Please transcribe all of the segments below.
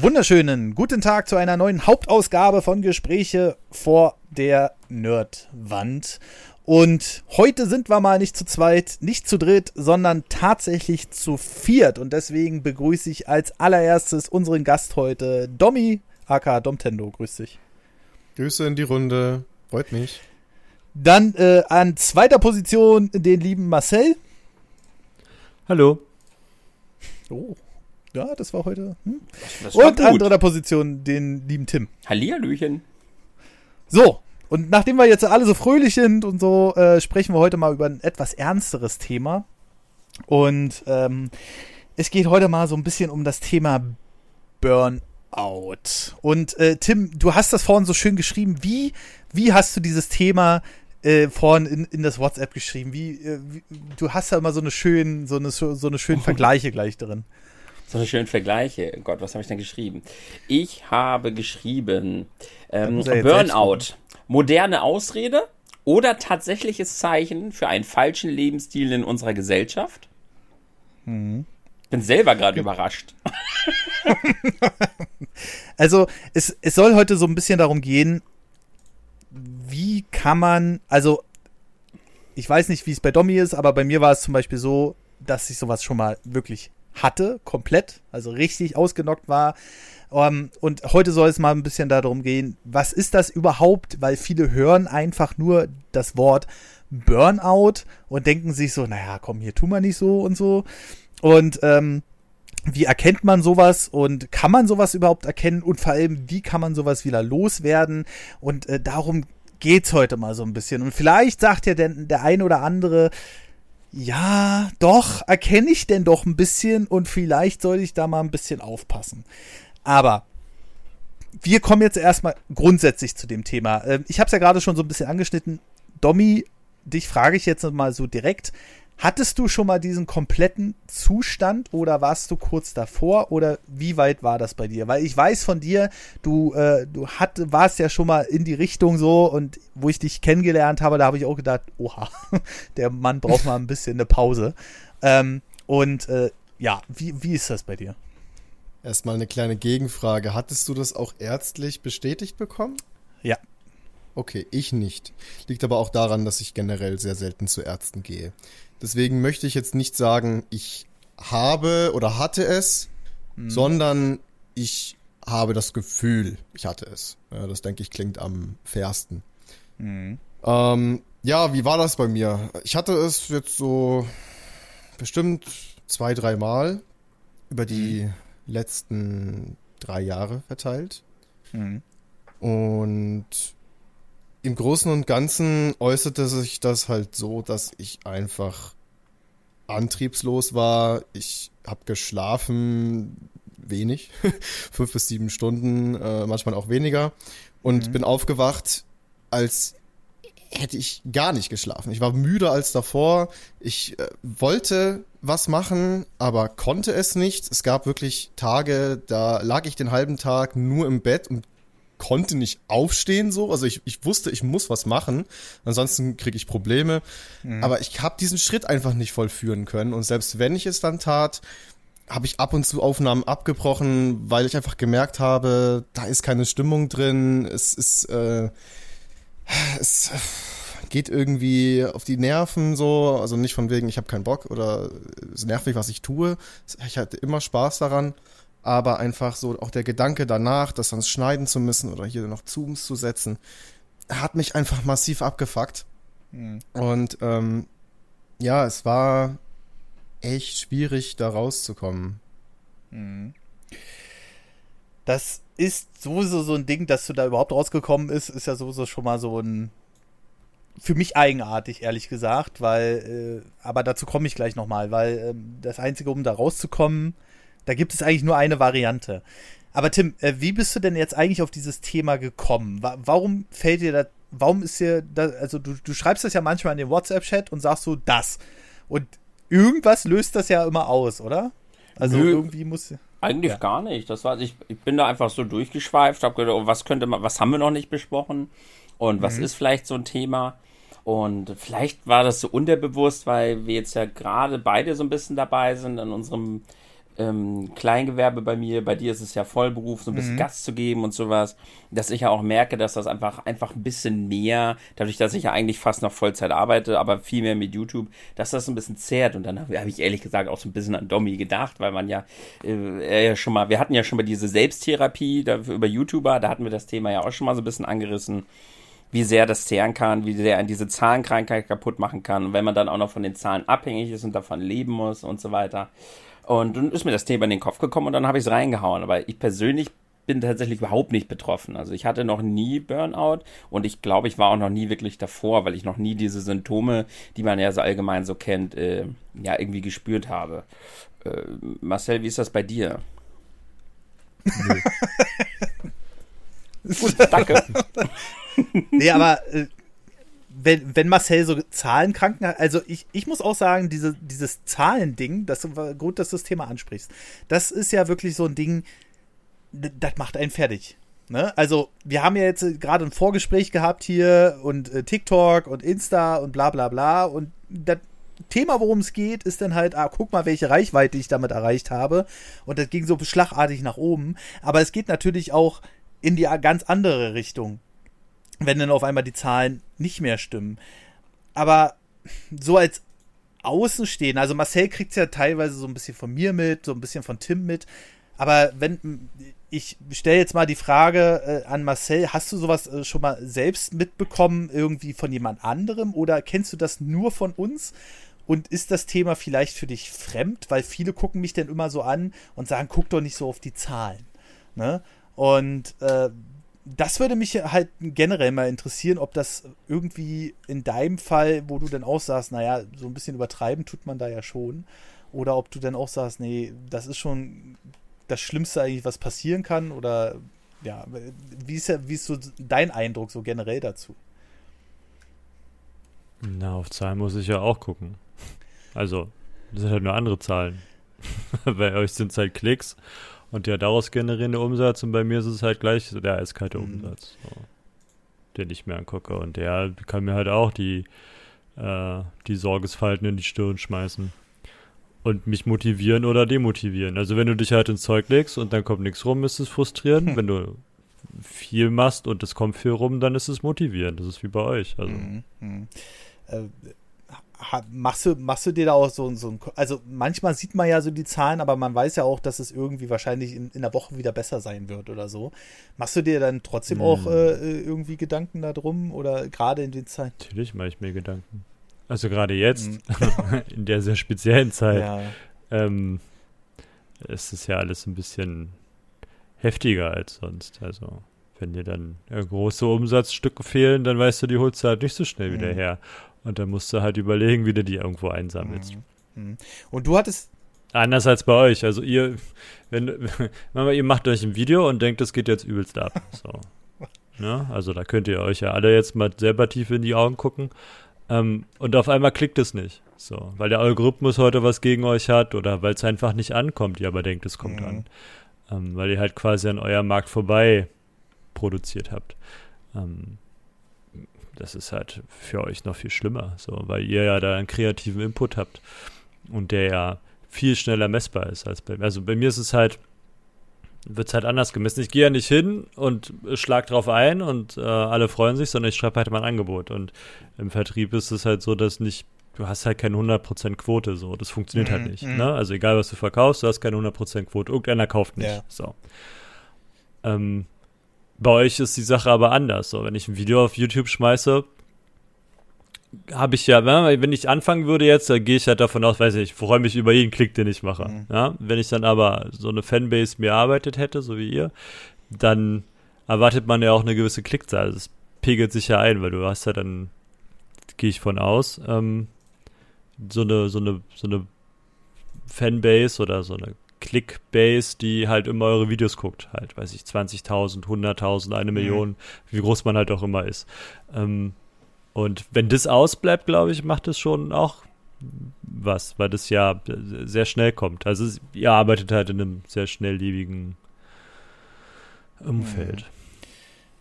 wunderschönen guten Tag zu einer neuen Hauptausgabe von Gespräche vor der Nerdwand. Und heute sind wir mal nicht zu zweit, nicht zu dritt, sondern tatsächlich zu viert. Und deswegen begrüße ich als allererstes unseren Gast heute, Domi, aka Domtendo. Grüß dich. Grüße in die Runde. Freut mich. Dann äh, an zweiter Position den lieben Marcel. Hallo. Oh, ja, das war heute. Hm? Das war Und an dritter Position den lieben Tim. Hallihallöchen. So, und nachdem wir jetzt alle so fröhlich sind und so, äh, sprechen wir heute mal über ein etwas ernsteres Thema. Und ähm, es geht heute mal so ein bisschen um das Thema Burnout. Und äh, Tim, du hast das vorhin so schön geschrieben. Wie, wie hast du dieses Thema äh, vorhin in, in das WhatsApp geschrieben? Wie, äh, wie, du hast ja immer so eine schönen, so eine, so eine schönen Vergleiche gleich drin. So eine schöne Vergleiche. Gott, was habe ich denn geschrieben? Ich habe geschrieben ähm, Burnout. Moderne Ausrede oder tatsächliches Zeichen für einen falschen Lebensstil in unserer Gesellschaft? Mhm. Bin selber gerade überrascht. Also, es, es soll heute so ein bisschen darum gehen, wie kann man, also, ich weiß nicht, wie es bei Domi ist, aber bei mir war es zum Beispiel so, dass ich sowas schon mal wirklich hatte, komplett, also richtig ausgenockt war. Um, und heute soll es mal ein bisschen darum gehen, was ist das überhaupt? Weil viele hören einfach nur das Wort Burnout und denken sich so, naja, komm, hier tu mal nicht so und so. Und ähm, wie erkennt man sowas und kann man sowas überhaupt erkennen und vor allem, wie kann man sowas wieder loswerden? Und äh, darum geht's heute mal so ein bisschen. Und vielleicht sagt ja denn der ein oder andere, ja, doch, erkenne ich denn doch ein bisschen und vielleicht sollte ich da mal ein bisschen aufpassen. Aber wir kommen jetzt erstmal grundsätzlich zu dem Thema. Ähm, Ich habe es ja gerade schon so ein bisschen angeschnitten. Domi, dich frage ich jetzt mal so direkt. Hattest du schon mal diesen kompletten Zustand oder warst du kurz davor oder wie weit war das bei dir? Weil ich weiß von dir, du, äh, du hat, warst ja schon mal in die Richtung so und wo ich dich kennengelernt habe, da habe ich auch gedacht, oha, der Mann braucht mal ein bisschen eine Pause. Ähm, und äh, ja, wie, wie ist das bei dir? Erstmal eine kleine Gegenfrage. Hattest du das auch ärztlich bestätigt bekommen? Ja. Okay, ich nicht. Liegt aber auch daran, dass ich generell sehr selten zu Ärzten gehe. Deswegen möchte ich jetzt nicht sagen, ich habe oder hatte es, sondern ich habe das Gefühl, ich hatte es. Ja, das denke ich klingt am fairsten. Mhm. Ähm, ja, wie war das bei mir? Ich hatte es jetzt so bestimmt zwei, drei Mal über die letzten drei Jahre verteilt. Mhm. Und im Großen und Ganzen äußerte sich das halt so, dass ich einfach antriebslos war. Ich habe geschlafen wenig, fünf bis sieben Stunden, äh, manchmal auch weniger. Und Mhm. bin aufgewacht, als hätte ich gar nicht geschlafen. Ich war müder als davor. Ich äh, wollte was machen, aber konnte es nicht. Es gab wirklich Tage, da lag ich den halben Tag nur im Bett und konnte nicht aufstehen so. Also ich, ich wusste, ich muss was machen. Ansonsten kriege ich Probleme. Aber ich habe diesen Schritt einfach nicht vollführen können. Und selbst wenn ich es dann tat, habe ich ab und zu Aufnahmen abgebrochen, weil ich einfach gemerkt habe, da ist keine Stimmung drin. Es ist, äh, es geht irgendwie auf die Nerven so. Also nicht von wegen, ich habe keinen Bock oder es nervt mich, was ich tue. Ich hatte immer Spaß daran aber einfach so auch der Gedanke danach, das dann schneiden zu müssen oder hier noch Zooms zu setzen, hat mich einfach massiv abgefuckt. Mhm. Und ähm, ja, es war echt schwierig, da rauszukommen. Mhm. Das ist sowieso so ein Ding, dass du da überhaupt rausgekommen ist, ist ja sowieso schon mal so ein für mich eigenartig, ehrlich gesagt, weil, äh, aber dazu komme ich gleich nochmal, weil ähm, das Einzige, um da rauszukommen, da gibt es eigentlich nur eine Variante. Aber Tim, äh, wie bist du denn jetzt eigentlich auf dieses Thema gekommen? Wa warum fällt dir das, warum ist dir da, also du, du schreibst das ja manchmal in den WhatsApp-Chat und sagst so das. Und irgendwas löst das ja immer aus, oder? Also Nö. irgendwie muss. Eigentlich Ja. gar nicht. Das war, ich, ich bin da einfach so durchgeschweift, habe gedacht, oh, was könnte man, was haben wir noch nicht besprochen und was ist vielleicht so ein Thema. Und vielleicht war das so unterbewusst, weil wir jetzt ja gerade beide so ein bisschen dabei sind in unserem ähm, Kleingewerbe bei mir, bei dir ist es ja Vollberuf, so ein bisschen Mhm. Gas zu geben und sowas, dass ich ja auch merke, dass das einfach, einfach ein bisschen mehr, dadurch, dass ich ja eigentlich fast noch Vollzeit arbeite, aber viel mehr mit YouTube, dass das ein bisschen zehrt. Und dann habe hab ich ehrlich gesagt auch so ein bisschen an Domi gedacht, weil man ja, äh, ja schon mal, wir hatten ja schon mal diese Selbsttherapie da, über YouTuber, da hatten wir das Thema ja auch schon mal so ein bisschen angerissen wie sehr das zehren kann, wie sehr an diese Zahlenkrankheit kaputt machen kann. Und wenn man dann auch noch von den Zahlen abhängig ist und davon leben muss und so weiter. Und dann ist mir das Thema in den Kopf gekommen und dann habe ich es reingehauen. Aber ich persönlich bin tatsächlich überhaupt nicht betroffen. Also ich hatte noch nie Burnout und ich glaube, ich war auch noch nie wirklich davor, weil ich noch nie diese Symptome, die man ja so allgemein so kennt, äh, ja irgendwie gespürt habe. Äh, Marcel, wie ist das bei dir? Danke. Nee, aber äh, wenn, wenn Marcel so Zahlenkranken hat, also ich, ich muss auch sagen, diese, dieses Zahlending, das war gut, dass du das Thema ansprichst, das ist ja wirklich so ein Ding, das macht einen fertig. Ne? Also, wir haben ja jetzt äh, gerade ein Vorgespräch gehabt hier und äh, TikTok und Insta und bla bla bla und das Thema, worum es geht, ist dann halt, ah, guck mal, welche Reichweite ich damit erreicht habe. Und das ging so schlagartig nach oben. Aber es geht natürlich auch in die ganz andere Richtung wenn dann auf einmal die Zahlen nicht mehr stimmen. Aber so als Außenstehender, also Marcel kriegt es ja teilweise so ein bisschen von mir mit, so ein bisschen von Tim mit. Aber wenn ich stelle jetzt mal die Frage äh, an Marcel, hast du sowas äh, schon mal selbst mitbekommen, irgendwie von jemand anderem oder kennst du das nur von uns? Und ist das Thema vielleicht für dich fremd? Weil viele gucken mich dann immer so an und sagen, guck doch nicht so auf die Zahlen. Ne? Und äh, das würde mich halt generell mal interessieren, ob das irgendwie in deinem Fall, wo du dann auch sagst, naja, so ein bisschen übertreiben tut man da ja schon. Oder ob du dann auch sagst, nee, das ist schon das Schlimmste eigentlich, was passieren kann. Oder ja, wie ist, ja, wie ist so dein Eindruck so generell dazu? Na, auf Zahlen muss ich ja auch gucken. Also, das sind halt nur andere Zahlen. bei euch sind es halt Klicks und der daraus generierende Umsatz und bei mir ist es halt gleich so der eiskalte Mhm. Umsatz, so, den ich mir angucke. Und der kann mir halt auch die, äh, die Sorgesfalten in die Stirn schmeißen. Und mich motivieren oder demotivieren. Also wenn du dich halt ins Zeug legst und dann kommt nichts rum, ist es frustrierend. Hm. Wenn du viel machst und es kommt viel rum, dann ist es motivierend. Das ist wie bei euch. Also Mhm, mhm. Äh, machst, du, machst du dir da auch so, so ein. Also manchmal sieht man ja so die Zahlen, aber man weiß ja auch, dass es irgendwie wahrscheinlich in, in der Woche wieder besser sein wird oder so. Machst du dir dann trotzdem Mhm. auch äh, irgendwie Gedanken darum oder gerade in den Zeiten? Natürlich mache ich mir Gedanken. Also gerade jetzt, Mhm. in der sehr speziellen Zeit, Ja. ähm, ist es ja alles ein bisschen heftiger als sonst. Also wenn dir dann äh, große Umsatzstücke fehlen, dann weißt du, die holst du halt nicht so schnell wieder Mhm. her. Und dann musst du halt überlegen, wie du die irgendwo einsammelst. Mhm. Mhm. Und du hattest. Anders als bei euch. Also ihr, wenn, Mama, ihr macht euch ein Video und denkt, das geht jetzt übelst ab. So. Ne? Also da könnt ihr euch ja alle jetzt mal selber tief in die Augen gucken. Ähm, und auf einmal klickt es nicht. So, weil der Algorithmus heute was gegen euch hat oder weil es einfach nicht ankommt, ihr aber denkt, es kommt Mhm. an. Ähm, weil ihr halt quasi an eurem Markt vorbei produziert habt. Ähm, das ist halt für euch noch viel schlimmer, so, weil ihr ja da einen kreativen Input habt und der ja viel schneller messbar ist als bei mir. Also bei mir ist es halt, wird es halt anders gemessen. Ich gehe ja nicht hin und schlag drauf ein und äh, alle freuen sich, sondern ich schreibe halt mein Angebot. Und im Vertrieb ist es halt so, dass nicht, du hast halt keine 100% Quote, so. Das funktioniert halt Mhm, nicht. mhm. Ne? Also egal, was du verkaufst, du hast keine 100% Quote. Irgendeiner kauft nicht. Ja. So. Ähm, bei euch ist die Sache aber anders. So, wenn ich ein Video auf YouTube schmeiße, habe ich ja, wenn ich anfangen würde jetzt, dann gehe ich halt davon aus, weiß ich, ich freue mich über jeden Klick, den ich mache. Mhm. Ja? Wenn ich dann aber so eine Fanbase mir erarbeitet hätte, so wie ihr, dann erwartet man ja auch eine gewisse Klickzahl. Das pegelt sich ja ein, weil du hast ja dann, gehe ich von aus, ähm, so eine, so eine, so eine Fanbase oder so eine Clickbase, die halt immer eure Videos guckt, halt, weiß ich, 20.000, 100.000, eine Mhm. Million, wie groß man halt auch immer ist. Ähm, und wenn das ausbleibt, glaube ich, macht es schon auch was, weil das ja sehr schnell kommt. Also es, ihr arbeitet halt in einem sehr schnelllebigen Umfeld.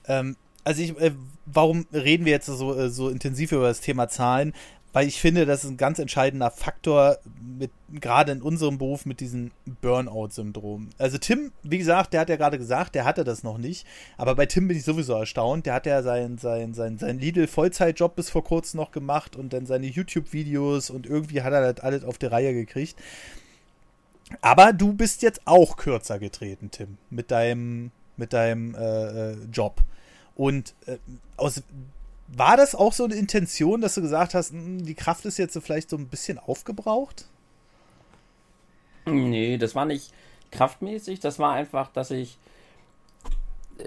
Ähm, also ich, äh, warum reden wir jetzt so, äh, so intensiv über das Thema Zahlen? Weil ich finde, das ist ein ganz entscheidender Faktor, mit, gerade in unserem Beruf mit diesem Burnout-Syndrom. Also Tim, wie gesagt, der hat ja gerade gesagt, der hatte das noch nicht, aber bei Tim bin ich sowieso erstaunt. Der hat ja seinen sein, sein, sein Lidl-Vollzeitjob bis vor kurzem noch gemacht und dann seine YouTube-Videos und irgendwie hat er das alles auf die Reihe gekriegt. Aber du bist jetzt auch kürzer getreten, Tim, mit deinem, mit deinem äh, äh Job. Und äh, aus war das auch so eine Intention, dass du gesagt hast, hm, die Kraft ist jetzt vielleicht so ein bisschen aufgebraucht? Nee, das war nicht kraftmäßig, das war einfach, dass ich,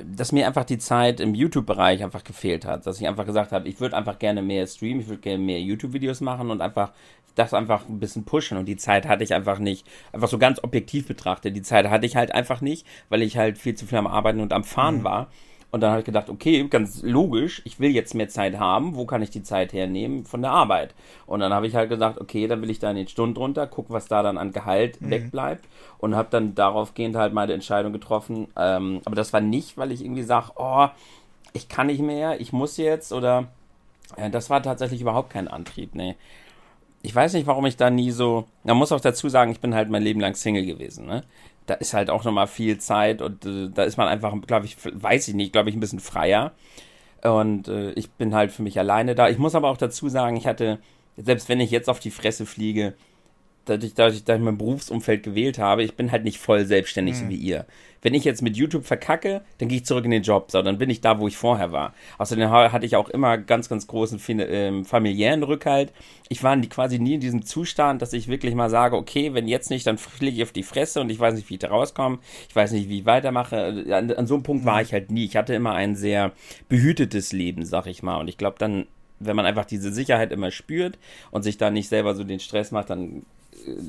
dass mir einfach die Zeit im YouTube-Bereich einfach gefehlt hat. Dass ich einfach gesagt habe, ich würde einfach gerne mehr streamen, ich würde gerne mehr YouTube-Videos machen und einfach das einfach ein bisschen pushen. Und die Zeit hatte ich einfach nicht, einfach so ganz objektiv betrachtet. Die Zeit hatte ich halt einfach nicht, weil ich halt viel zu viel am Arbeiten und am Fahren mhm. war. Und dann habe ich gedacht, okay, ganz logisch, ich will jetzt mehr Zeit haben, wo kann ich die Zeit hernehmen? Von der Arbeit. Und dann habe ich halt gesagt, okay, dann will ich da in den Stunden runter, guck, was da dann an Gehalt mhm. wegbleibt und habe dann daraufgehend halt meine Entscheidung getroffen. Ähm, aber das war nicht, weil ich irgendwie sage, oh, ich kann nicht mehr, ich muss jetzt oder äh, das war tatsächlich überhaupt kein Antrieb, nee. Ich weiß nicht, warum ich da nie so. Man muss auch dazu sagen, ich bin halt mein Leben lang Single gewesen. Ne? da ist halt auch nochmal viel Zeit und äh, da ist man einfach, glaube ich, weiß ich nicht, glaube ich, ein bisschen freier. Und äh, ich bin halt für mich alleine da. Ich muss aber auch dazu sagen, ich hatte, selbst wenn ich jetzt auf die Fresse fliege, dadurch, dadurch, dass ich mein Berufsumfeld gewählt habe, ich bin halt nicht voll selbstständig, mhm. so wie ihr. Wenn ich jetzt mit YouTube verkacke, dann gehe ich zurück in den Job, so, dann bin ich da, wo ich vorher war. Außerdem hatte ich auch immer ganz, ganz großen äh, familiären Rückhalt. Ich war quasi nie in diesem Zustand, dass ich wirklich mal sage, okay, wenn jetzt nicht, dann fliege ich auf die Fresse und ich weiß nicht, wie ich da rauskomme. Ich weiß nicht, wie ich weitermache. An, an so einem Punkt mhm. war ich halt nie. Ich hatte immer ein sehr behütetes Leben, sag ich mal. Und ich glaube, dann wenn man einfach diese Sicherheit immer spürt und sich da nicht selber so den Stress macht, dann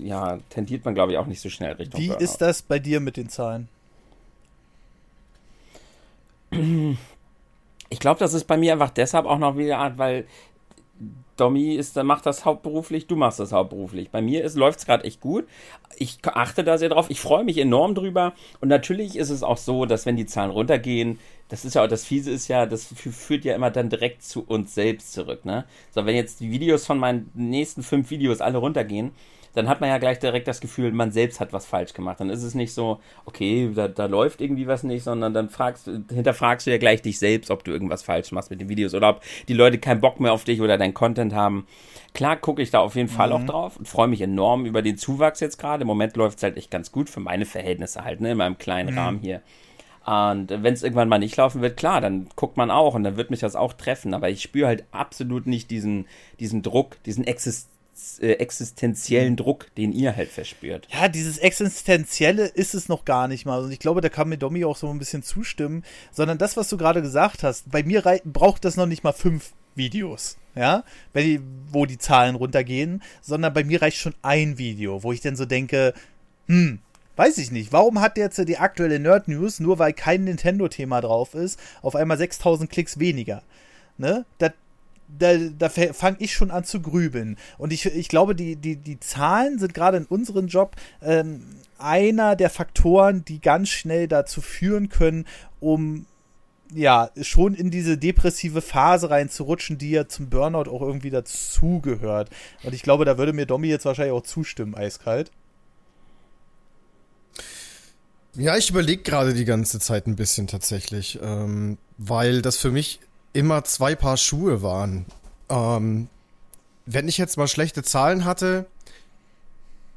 ja, tendiert man, glaube ich, auch nicht so schnell Richtung Wie Burnout. ist das bei dir mit den Zahlen? Ich glaube, das ist bei mir einfach deshalb auch noch wieder, weil Domi ist, macht das hauptberuflich, du machst das hauptberuflich. Bei mir läuft es gerade echt gut. Ich achte da sehr drauf. Ich freue mich enorm drüber. Und natürlich ist es auch so, dass wenn die Zahlen runtergehen, das ist ja auch das Fiese ist ja, das führt ja immer dann direkt zu uns selbst zurück. Ne? So, wenn jetzt die Videos von meinen nächsten fünf Videos alle runtergehen, dann hat man ja gleich direkt das Gefühl, man selbst hat was falsch gemacht. Dann ist es nicht so, okay, da, da läuft irgendwie was nicht, sondern dann fragst, hinterfragst du ja gleich dich selbst, ob du irgendwas falsch machst mit den Videos oder ob die Leute keinen Bock mehr auf dich oder dein Content haben. Klar gucke ich da auf jeden Fall mhm. auch drauf und freue mich enorm über den Zuwachs jetzt gerade. Im Moment läuft es halt echt ganz gut für meine Verhältnisse halt, ne, in meinem kleinen mhm. Rahmen hier. Und wenn es irgendwann mal nicht laufen wird, klar, dann guckt man auch und dann wird mich das auch treffen. Aber ich spüre halt absolut nicht diesen, diesen Druck, diesen Exist äh, existenziellen Druck, den ihr halt verspürt. Ja, dieses Existenzielle ist es noch gar nicht mal. Und ich glaube, da kann mir Domi auch so ein bisschen zustimmen. Sondern das, was du gerade gesagt hast, bei mir braucht das noch nicht mal fünf Videos. Ja, wo die Zahlen runtergehen, sondern bei mir reicht schon ein Video, wo ich dann so denke, hm, weiß ich nicht, warum hat jetzt die aktuelle Nerd News, nur weil kein Nintendo-Thema drauf ist, auf einmal 6000 Klicks weniger? Ne? Das, da, da fange ich schon an zu grübeln. Und ich, ich glaube, die, die, die Zahlen sind gerade in unserem Job ähm, einer der Faktoren, die ganz schnell dazu führen können, um ja, schon in diese depressive Phase reinzurutschen, die ja zum Burnout auch irgendwie dazugehört. Und ich glaube, da würde mir Domi jetzt wahrscheinlich auch zustimmen, eiskalt. Ja, ich überlege gerade die ganze Zeit ein bisschen tatsächlich, ähm, weil das für mich immer zwei Paar Schuhe waren. Ähm, wenn ich jetzt mal schlechte Zahlen hatte,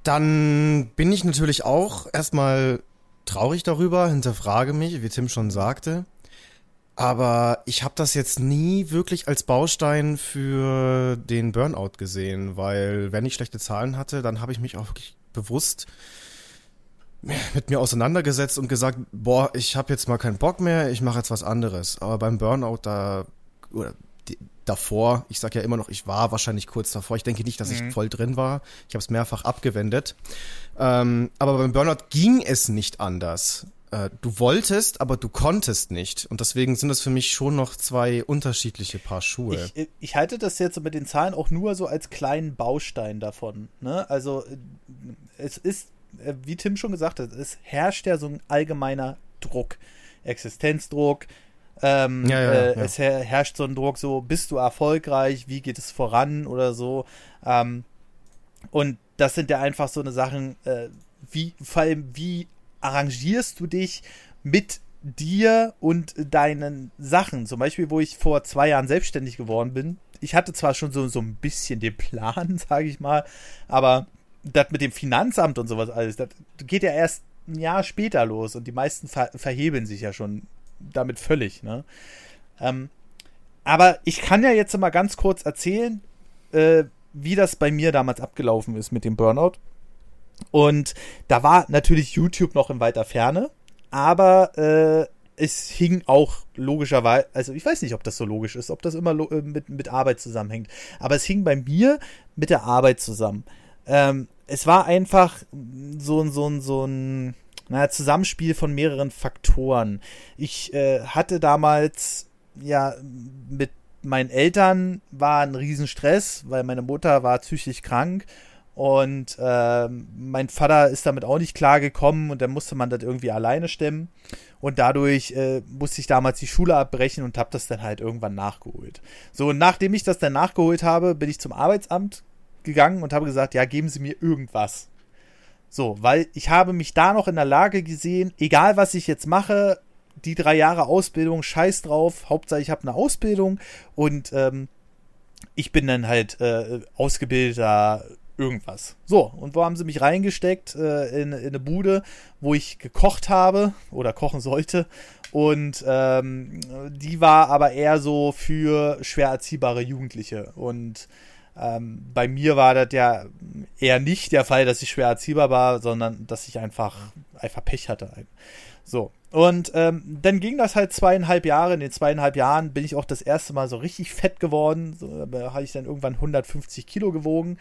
dann bin ich natürlich auch erstmal traurig darüber, hinterfrage mich, wie Tim schon sagte. Aber ich habe das jetzt nie wirklich als Baustein für den Burnout gesehen, weil wenn ich schlechte Zahlen hatte, dann habe ich mich auch wirklich bewusst mit mir auseinandergesetzt und gesagt, boah, ich habe jetzt mal keinen Bock mehr, ich mache jetzt was anderes. Aber beim Burnout da oder die, davor, ich sage ja immer noch, ich war wahrscheinlich kurz davor. Ich denke nicht, dass mhm. ich voll drin war. Ich habe es mehrfach abgewendet. Ähm, aber beim Burnout ging es nicht anders. Äh, du wolltest, aber du konntest nicht. Und deswegen sind das für mich schon noch zwei unterschiedliche Paar Schuhe. Ich, ich halte das jetzt mit den Zahlen auch nur so als kleinen Baustein davon. Ne? Also äh, es ist wie Tim schon gesagt hat, es herrscht ja so ein allgemeiner Druck. Existenzdruck, Ähm, Ja, ja, äh, ja. Es her herrscht so ein Druck, so bist du erfolgreich, wie geht es voran oder so. Ähm, und das sind ja einfach so eine Sachen, äh, wie, vor allem, wie arrangierst du dich mit dir und deinen Sachen? Zum Beispiel, wo ich vor zwei Jahren selbstständig geworden bin. Ich hatte zwar schon so, so ein bisschen den Plan, sage ich mal, aber das mit dem Finanzamt und sowas alles, das geht ja erst ein Jahr später los und die meisten ver verhebeln sich ja schon damit völlig, ne? Ähm, aber ich kann ja jetzt mal ganz kurz erzählen, äh, wie das bei mir damals abgelaufen ist mit dem Burnout. Und da war natürlich YouTube noch in weiter Ferne, aber äh, es hing auch logischerweise, also ich weiß nicht, ob das so logisch ist, ob das immer äh, mit, mit Arbeit zusammenhängt, aber es hing bei mir mit der Arbeit zusammen. Ähm, es war einfach so, ein so, ein so ein naja, Zusammenspiel von mehreren Faktoren. Ich äh, hatte damals ja mit meinen Eltern war ein Riesenstress, weil meine Mutter war psychisch krank und ähm, mein Vater ist damit auch nicht klar gekommen und dann musste man das irgendwie alleine stemmen und dadurch äh, musste ich damals die Schule abbrechen und habe das dann halt irgendwann nachgeholt. So, und nachdem ich das dann nachgeholt habe, bin ich zum Arbeitsamt gegangen und habe gesagt, ja, geben Sie mir irgendwas. So, weil ich habe mich da noch in der Lage gesehen, egal was ich jetzt mache, die drei Jahre Ausbildung, scheiß drauf, Hauptsache ich habe eine Ausbildung und ähm, ich bin dann halt äh, ausgebildeter irgendwas. So, und wo haben sie mich reingesteckt? Äh, in, in eine Bude, wo ich gekocht habe oder kochen sollte. Und ähm, die war aber eher so für schwer erziehbare Jugendliche. Und ähm, bei mir war das ja eher nicht der Fall, dass ich schwer erziehbar war, sondern dass ich einfach, einfach Pech hatte. So. Und ähm, dann ging das halt zweieinhalb Jahre. In den zweieinhalb Jahren bin ich auch das erste Mal so richtig fett geworden. So, da habe ich dann irgendwann 150 Kilo gewogen.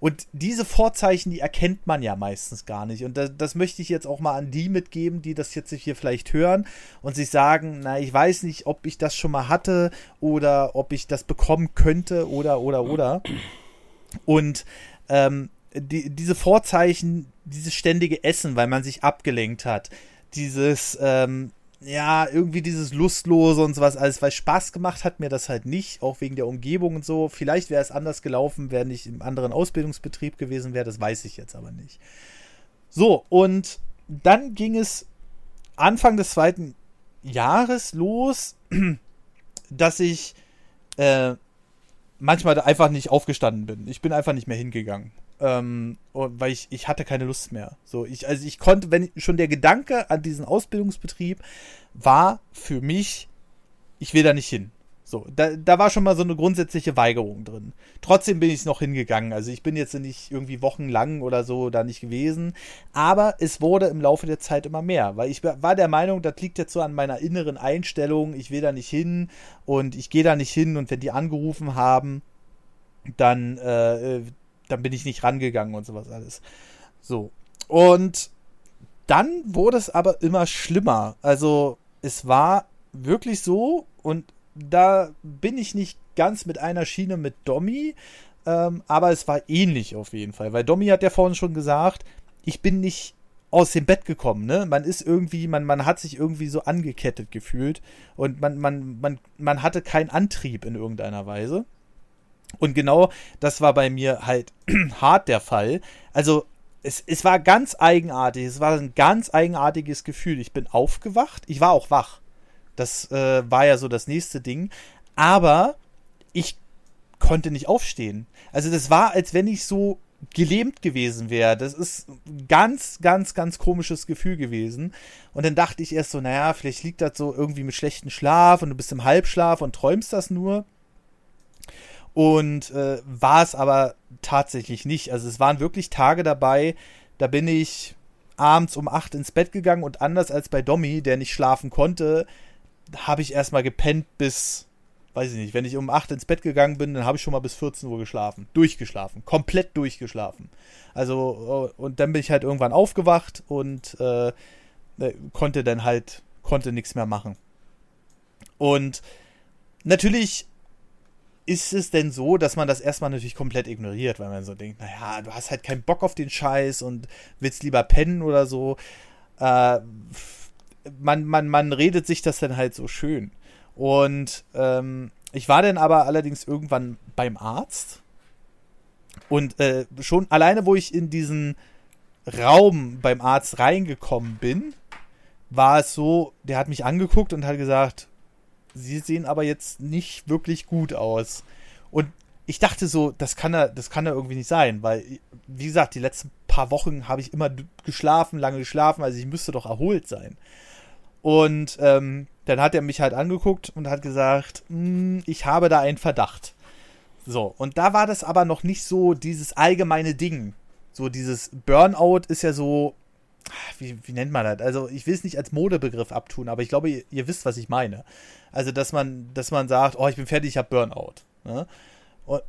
Und diese Vorzeichen, die erkennt man ja meistens gar nicht. Und das, das möchte ich jetzt auch mal an die mitgeben, die das jetzt hier vielleicht hören und sich sagen, na, ich weiß nicht, ob ich das schon mal hatte oder ob ich das bekommen könnte oder, oder, oder. Und ähm, die, diese Vorzeichen, dieses ständige Essen, weil man sich abgelenkt hat, dieses, ähm, ja, irgendwie dieses Lustlose und sowas alles, weil Spaß gemacht hat mir das halt nicht, auch wegen der Umgebung und so. Vielleicht wäre es anders gelaufen, wenn ich im anderen Ausbildungsbetrieb gewesen wäre, das weiß ich jetzt aber nicht. So, und dann ging es Anfang des zweiten Jahres los, dass ich äh, manchmal einfach nicht aufgestanden bin. Ich bin einfach nicht mehr hingegangen. Ähm, weil ich, ich hatte keine Lust mehr. So, ich, also ich konnte, wenn schon der Gedanke an diesen Ausbildungsbetrieb war für mich, ich will da nicht hin. So, da, da war schon mal so eine grundsätzliche Weigerung drin. Trotzdem bin ich noch hingegangen. Also ich bin jetzt nicht irgendwie wochenlang oder so da nicht gewesen. Aber es wurde im Laufe der Zeit immer mehr, weil ich war der Meinung, das liegt jetzt so an meiner inneren Einstellung. Ich will da nicht hin und ich gehe da nicht hin und wenn die angerufen haben, dann, äh, dann bin ich nicht rangegangen und sowas alles. So. Und dann wurde es aber immer schlimmer. Also es war wirklich so und da bin ich nicht ganz mit einer Schiene mit Domi, ähm, aber es war ähnlich auf jeden Fall, weil Domi hat ja vorhin schon gesagt, ich bin nicht aus dem Bett gekommen, ne? Man ist irgendwie, man, man hat sich irgendwie so angekettet gefühlt und man, man, man, man hatte keinen Antrieb in irgendeiner Weise. Und genau das war bei mir halt hart der Fall. Also es, es war ganz eigenartig, es war ein ganz eigenartiges Gefühl. Ich bin aufgewacht, ich war auch wach. Das äh, war ja so das nächste Ding. Aber ich konnte nicht aufstehen. Also das war, als wenn ich so gelähmt gewesen wäre. Das ist ein ganz, ganz, ganz komisches Gefühl gewesen. Und dann dachte ich erst so, naja, vielleicht liegt das so irgendwie mit schlechtem Schlaf und du bist im Halbschlaf und träumst das nur. Und äh, war es aber tatsächlich nicht. Also es waren wirklich Tage dabei, da bin ich abends um acht ins Bett gegangen und anders als bei Domi, der nicht schlafen konnte, habe ich erstmal gepennt bis, weiß ich nicht, wenn ich um 8 ins Bett gegangen bin, dann habe ich schon mal bis 14 Uhr geschlafen. Durchgeschlafen. Komplett durchgeschlafen. Also, und dann bin ich halt irgendwann aufgewacht und äh, konnte dann halt, konnte nichts mehr machen. Und natürlich ist es denn so, dass man das erstmal natürlich komplett ignoriert, weil man so denkt, naja, du hast halt keinen Bock auf den Scheiß und willst lieber pennen oder so. Äh, man, man, man redet sich das dann halt so schön. Und ähm, ich war dann aber allerdings irgendwann beim Arzt. Und äh, schon alleine, wo ich in diesen Raum beim Arzt reingekommen bin, war es so, der hat mich angeguckt und hat gesagt, Sie sehen aber jetzt nicht wirklich gut aus. Und ich dachte so, das kann er, das kann er irgendwie nicht sein, weil, wie gesagt, die letzten paar Wochen habe ich immer geschlafen, lange geschlafen, also ich müsste doch erholt sein. Und ähm, dann hat er mich halt angeguckt und hat gesagt, hm, ich habe da einen Verdacht. So, und da war das aber noch nicht so dieses allgemeine Ding. So dieses Burnout ist ja so, wie, wie nennt man das? Also ich will es nicht als Modebegriff abtun, aber ich glaube, ihr, ihr, wisst, was ich meine. Also, dass man, dass man sagt, oh, ich bin fertig, ich habe Burnout. Ne? Und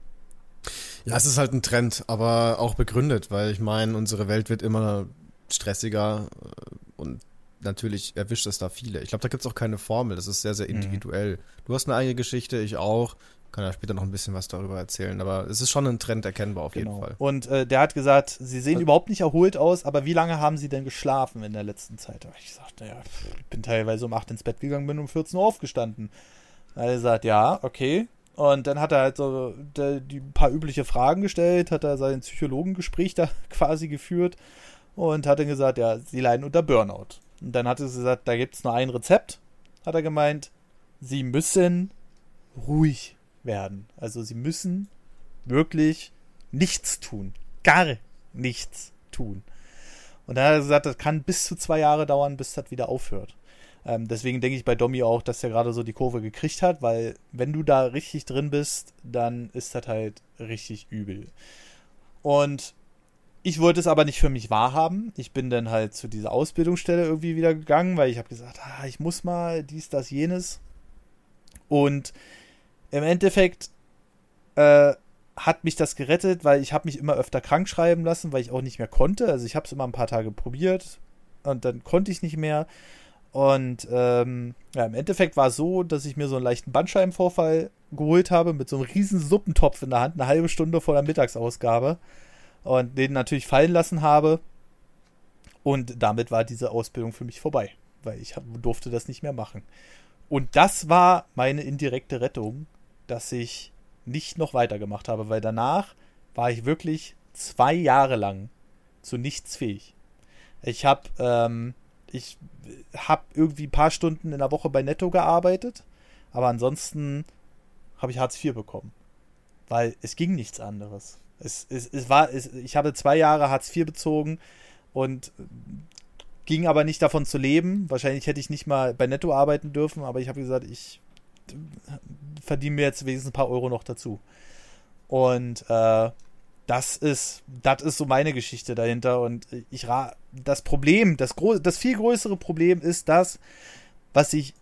ja, es ist halt ein Trend, aber auch begründet, weil ich meine, unsere Welt wird immer stressiger äh, und natürlich erwischt es da viele. Ich glaube, da gibt es auch keine Formel, das ist sehr, sehr mhm. individuell. Mhm. Du hast eine eigene Geschichte, ich auch. Kann ja später noch ein bisschen was darüber erzählen, aber es ist schon ein Trend erkennbar auf genau. jeden Fall. Und äh, der hat gesagt, sie sehen also, überhaupt nicht erholt aus, aber wie lange haben sie denn geschlafen in der letzten Zeit? Ich sagte, ja, ich bin teilweise um 8 ins Bett gegangen, bin um 14 Uhr aufgestanden. Da hat er gesagt, ja, okay, und dann hat er halt so die, die paar übliche Fragen gestellt, hat er sein Psychologengespräch da quasi geführt und hat dann gesagt, ja, sie leiden unter Burnout. Und dann hat er gesagt, da gibt es nur ein Rezept, hat er gemeint, sie müssen ruhig werden. Also sie müssen wirklich nichts tun. Gar nichts tun. Und dann hat er gesagt, das kann bis zu zwei Jahre dauern, bis das wieder aufhört. Ähm, deswegen denke ich bei Domi auch, dass er gerade so die Kurve gekriegt hat, weil wenn du da richtig drin bist, dann ist das halt richtig übel. Und ich wollte es aber nicht für mich wahrhaben. Ich bin dann halt zu dieser Ausbildungsstelle irgendwie wieder gegangen, weil ich habe gesagt, ah, ich muss mal dies, das, jenes. Und im Endeffekt äh, hat mich das gerettet, weil ich habe mich immer öfter krank schreiben lassen, weil ich auch nicht mehr konnte. Also ich habe es immer ein paar Tage probiert und dann konnte ich nicht mehr. Und ähm, ja, im Endeffekt war es so, dass ich mir so einen leichten Bandscheibenvorfall geholt habe mit so einem riesen Suppentopf in der Hand, eine halbe Stunde vor der Mittagsausgabe. Und den natürlich fallen lassen habe. Und damit war diese Ausbildung für mich vorbei, weil ich durfte das nicht mehr machen. Und das war meine indirekte Rettung, dass ich nicht noch weitergemacht habe, weil danach war ich wirklich zwei Jahre lang zu nichts fähig. Ich habe ähm, ich irgendwie ein paar Stunden in der Woche bei Netto gearbeitet, aber ansonsten habe ich Hartz IV bekommen. Weil es ging nichts anderes. Es, es, es war, es, ich habe zwei Jahre Hartz IV bezogen und ging aber nicht davon zu leben. Wahrscheinlich hätte ich nicht mal bei Netto arbeiten dürfen, aber ich habe gesagt, ich verdiene mir jetzt wenigstens ein paar Euro noch dazu. Und äh, das ist, das ist so meine Geschichte dahinter. Und ich das Problem, das, das viel größere Problem ist das, was ich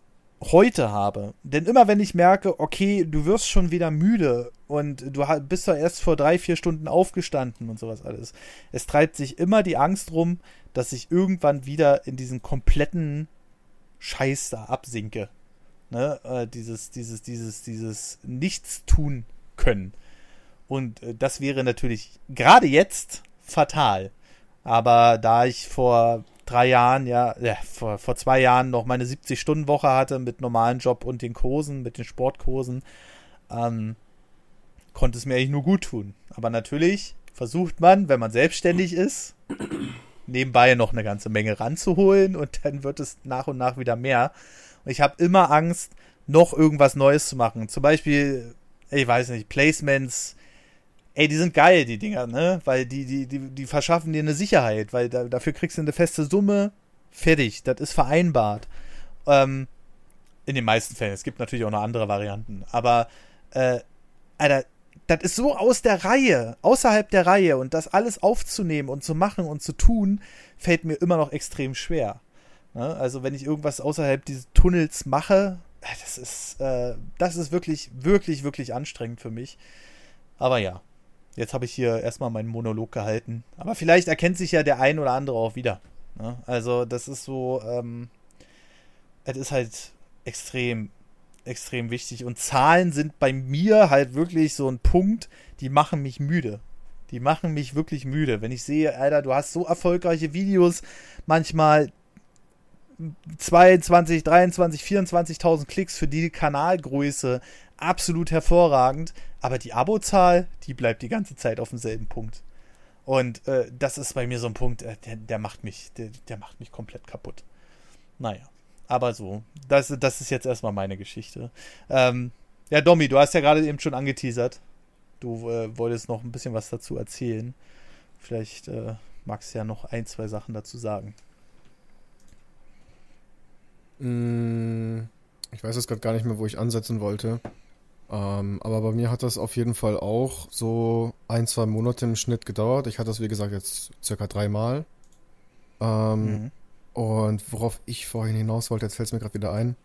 heute habe. Denn immer wenn ich merke, okay, du wirst schon wieder müde und du bist doch erst vor drei, vier Stunden aufgestanden und sowas alles. Es treibt sich immer die Angst rum, dass ich irgendwann wieder in diesen kompletten Scheiß da absinke. Ne? Äh, dieses, dieses, dieses, dieses Nichts tun können. Und äh, das wäre natürlich gerade jetzt fatal. Aber da ich vor drei Jahren, ja, ja vor, vor zwei Jahren noch meine 70-Stunden-Woche hatte mit normalen Job und den Kursen, mit den Sportkursen, ähm, konnte es mir eigentlich nur gut tun. Aber natürlich versucht man, wenn man selbstständig ist, nebenbei noch eine ganze Menge ranzuholen und dann wird es nach und nach wieder mehr. Und ich habe immer Angst, noch irgendwas Neues zu machen. Zum Beispiel, ich weiß nicht, Placements ey, die sind geil, die Dinger, ne? Weil die, die, die, die verschaffen dir eine Sicherheit, weil da, dafür kriegst du eine feste Summe, fertig, das ist vereinbart. Ähm, in den meisten Fällen. Es gibt natürlich auch noch andere Varianten. Aber, äh, Alter, das ist so aus der Reihe, außerhalb der Reihe und das alles aufzunehmen und zu machen und zu tun, fällt mir immer noch extrem schwer. Ne? Also, wenn ich irgendwas außerhalb dieses Tunnels mache, äh, das ist, äh, das ist wirklich, wirklich, wirklich anstrengend für mich. Aber ja, Jetzt habe ich hier erstmal meinen Monolog gehalten. Aber vielleicht erkennt sich ja der ein oder andere auch wieder. Ne? Also, das ist so, ähm, es ist halt extrem, extrem wichtig. Und Zahlen sind bei mir halt wirklich so ein Punkt, die machen mich müde. Die machen mich wirklich müde. Wenn ich sehe, Alter, du hast so erfolgreiche Videos, manchmal 22, 23, 24.000 Klicks für die Kanalgröße absolut hervorragend, aber die Abozahl, die bleibt die ganze Zeit auf demselben Punkt. Und äh, das ist bei mir so ein Punkt, äh, der, der macht mich, der, der macht mich komplett kaputt. Naja, aber so, das, das ist jetzt erstmal meine Geschichte. Ähm, ja, Domi, du hast ja gerade eben schon angeteasert. Du äh, wolltest noch ein bisschen was dazu erzählen. Vielleicht äh, magst du ja noch ein, zwei Sachen dazu sagen. Mm, ich weiß jetzt gerade gar nicht mehr, wo ich ansetzen wollte. Ähm, aber bei mir hat das auf jeden Fall auch so ein, zwei Monate im Schnitt gedauert. Ich hatte das, wie gesagt, jetzt circa dreimal. Ähm, mhm. Und worauf ich vorhin hinaus wollte, jetzt fällt es mir gerade wieder ein,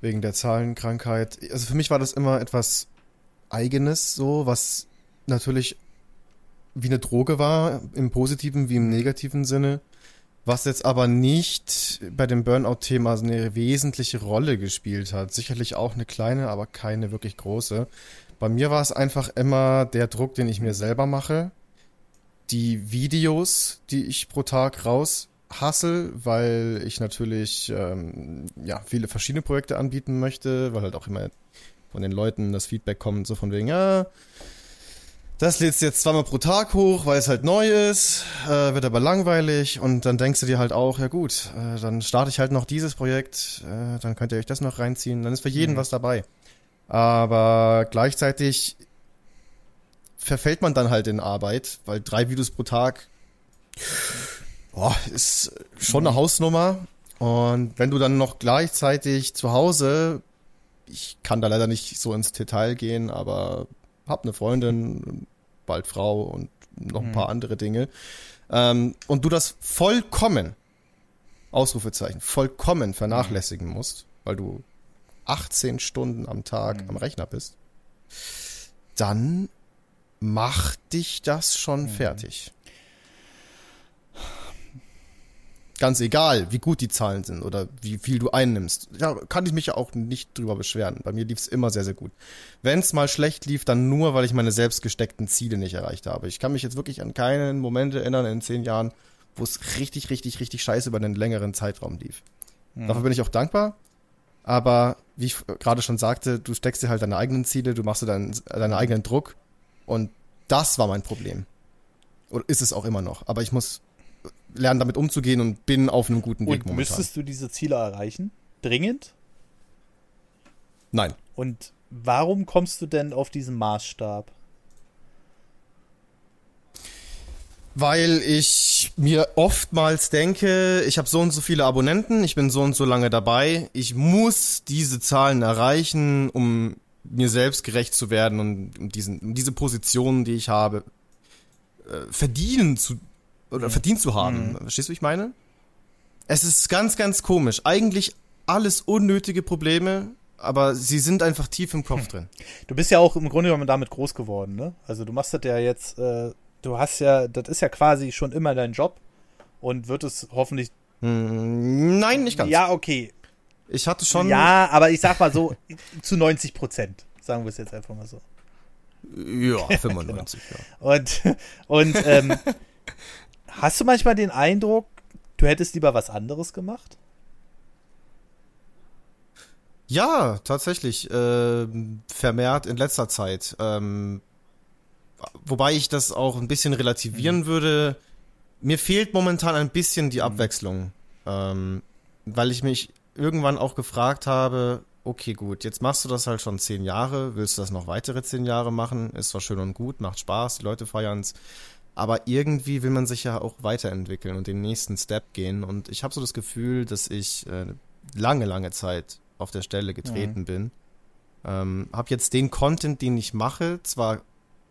wegen der Zahlenkrankheit. Also für mich war das immer etwas Eigenes, so, was natürlich wie eine Droge war, im positiven wie im negativen Sinne, was jetzt aber nicht bei dem Burnout-Thema eine wesentliche Rolle gespielt hat. Sicherlich auch eine kleine, aber keine wirklich große. Bei mir war es einfach immer der Druck, den ich mir selber mache, die Videos, die ich pro Tag raus Hustle, weil ich natürlich ähm, ja viele verschiedene Projekte anbieten möchte, weil halt auch immer von den Leuten das Feedback kommt, so von wegen, ja, das lädst du jetzt zweimal pro Tag hoch, weil es halt neu ist, äh, wird aber langweilig und dann denkst du dir halt auch, ja gut, äh, dann starte ich halt noch dieses Projekt, äh, dann könnt ihr euch das noch reinziehen, dann ist für jeden mhm. was dabei. Aber gleichzeitig verfällt man dann halt in Arbeit, weil drei Videos pro Tag boah, ist schon eine Hausnummer. Und wenn du dann noch gleichzeitig zu Hause, ich kann da leider nicht so ins Detail gehen, aber hab eine Freundin, bald Frau und noch ein mhm. paar andere Dinge. Ähm, und du das vollkommen, Ausrufezeichen, vollkommen vernachlässigen mhm. musst, weil du 18 Stunden am Tag mhm. am Rechner bist, dann macht dich das schon mhm. fertig. Ganz egal, wie gut die Zahlen sind oder wie viel du einnimmst. Da kann ich mich ja auch nicht drüber beschweren. Bei mir lief es immer sehr, sehr gut. Wenn es mal schlecht lief, dann nur, weil ich meine selbst gesteckten Ziele nicht erreicht habe. Ich kann mich jetzt wirklich an keinen Moment erinnern in zehn Jahren, wo es richtig, richtig, richtig scheiße über einen längeren Zeitraum lief. Mhm. Dafür bin ich auch dankbar. Aber wie ich gerade schon sagte, du steckst dir halt deine eigenen Ziele, du machst dir deinen, deinen eigenen Druck. Und das war mein Problem. Oder ist es auch immer noch. Aber ich muss lernen, damit umzugehen und bin auf einem guten Weg und momentan. Müsstest du diese Ziele erreichen? Dringend? Nein. Und warum kommst du denn auf diesen Maßstab? Weil ich mir oftmals denke, ich habe so und so viele Abonnenten, ich bin so und so lange dabei, ich muss diese Zahlen erreichen, um mir selbst gerecht zu werden und um, diesen, um diese Position, die ich habe, äh, verdienen zu oder verdient zu haben. Mhm. Verstehst du, wie ich meine? Es ist ganz, ganz komisch. Eigentlich alles unnötige Probleme, aber sie sind einfach tief im Kopf hm. drin. Du bist ja auch im Grunde genommen damit groß geworden, ne? Also du machst das ja jetzt, äh, du hast ja, das ist ja quasi schon immer dein Job und wird es hoffentlich. Hm, nein, nicht ganz. Ja, okay. Ich hatte schon. Ja, aber ich sag mal so, zu 90 Prozent. Sagen wir es jetzt einfach mal so. Ja, 95, genau. ja. Und, und ähm, Hast du manchmal den Eindruck, du hättest lieber was anderes gemacht? Ja, tatsächlich. Äh, vermehrt in letzter Zeit. Ähm, wobei ich das auch ein bisschen relativieren mhm. würde. Mir fehlt momentan ein bisschen die mhm. Abwechslung. Ähm, weil ich mich irgendwann auch gefragt habe, okay, gut, jetzt machst du das halt schon zehn Jahre, willst du das noch weitere zehn Jahre machen? Ist zwar schön und gut, macht Spaß, die Leute feiern es. Aber irgendwie will man sich ja auch weiterentwickeln und den nächsten Step gehen. Und ich habe so das Gefühl, dass ich äh, lange, lange Zeit auf der Stelle getreten mhm. bin. Ähm, habe jetzt den Content, den ich mache, zwar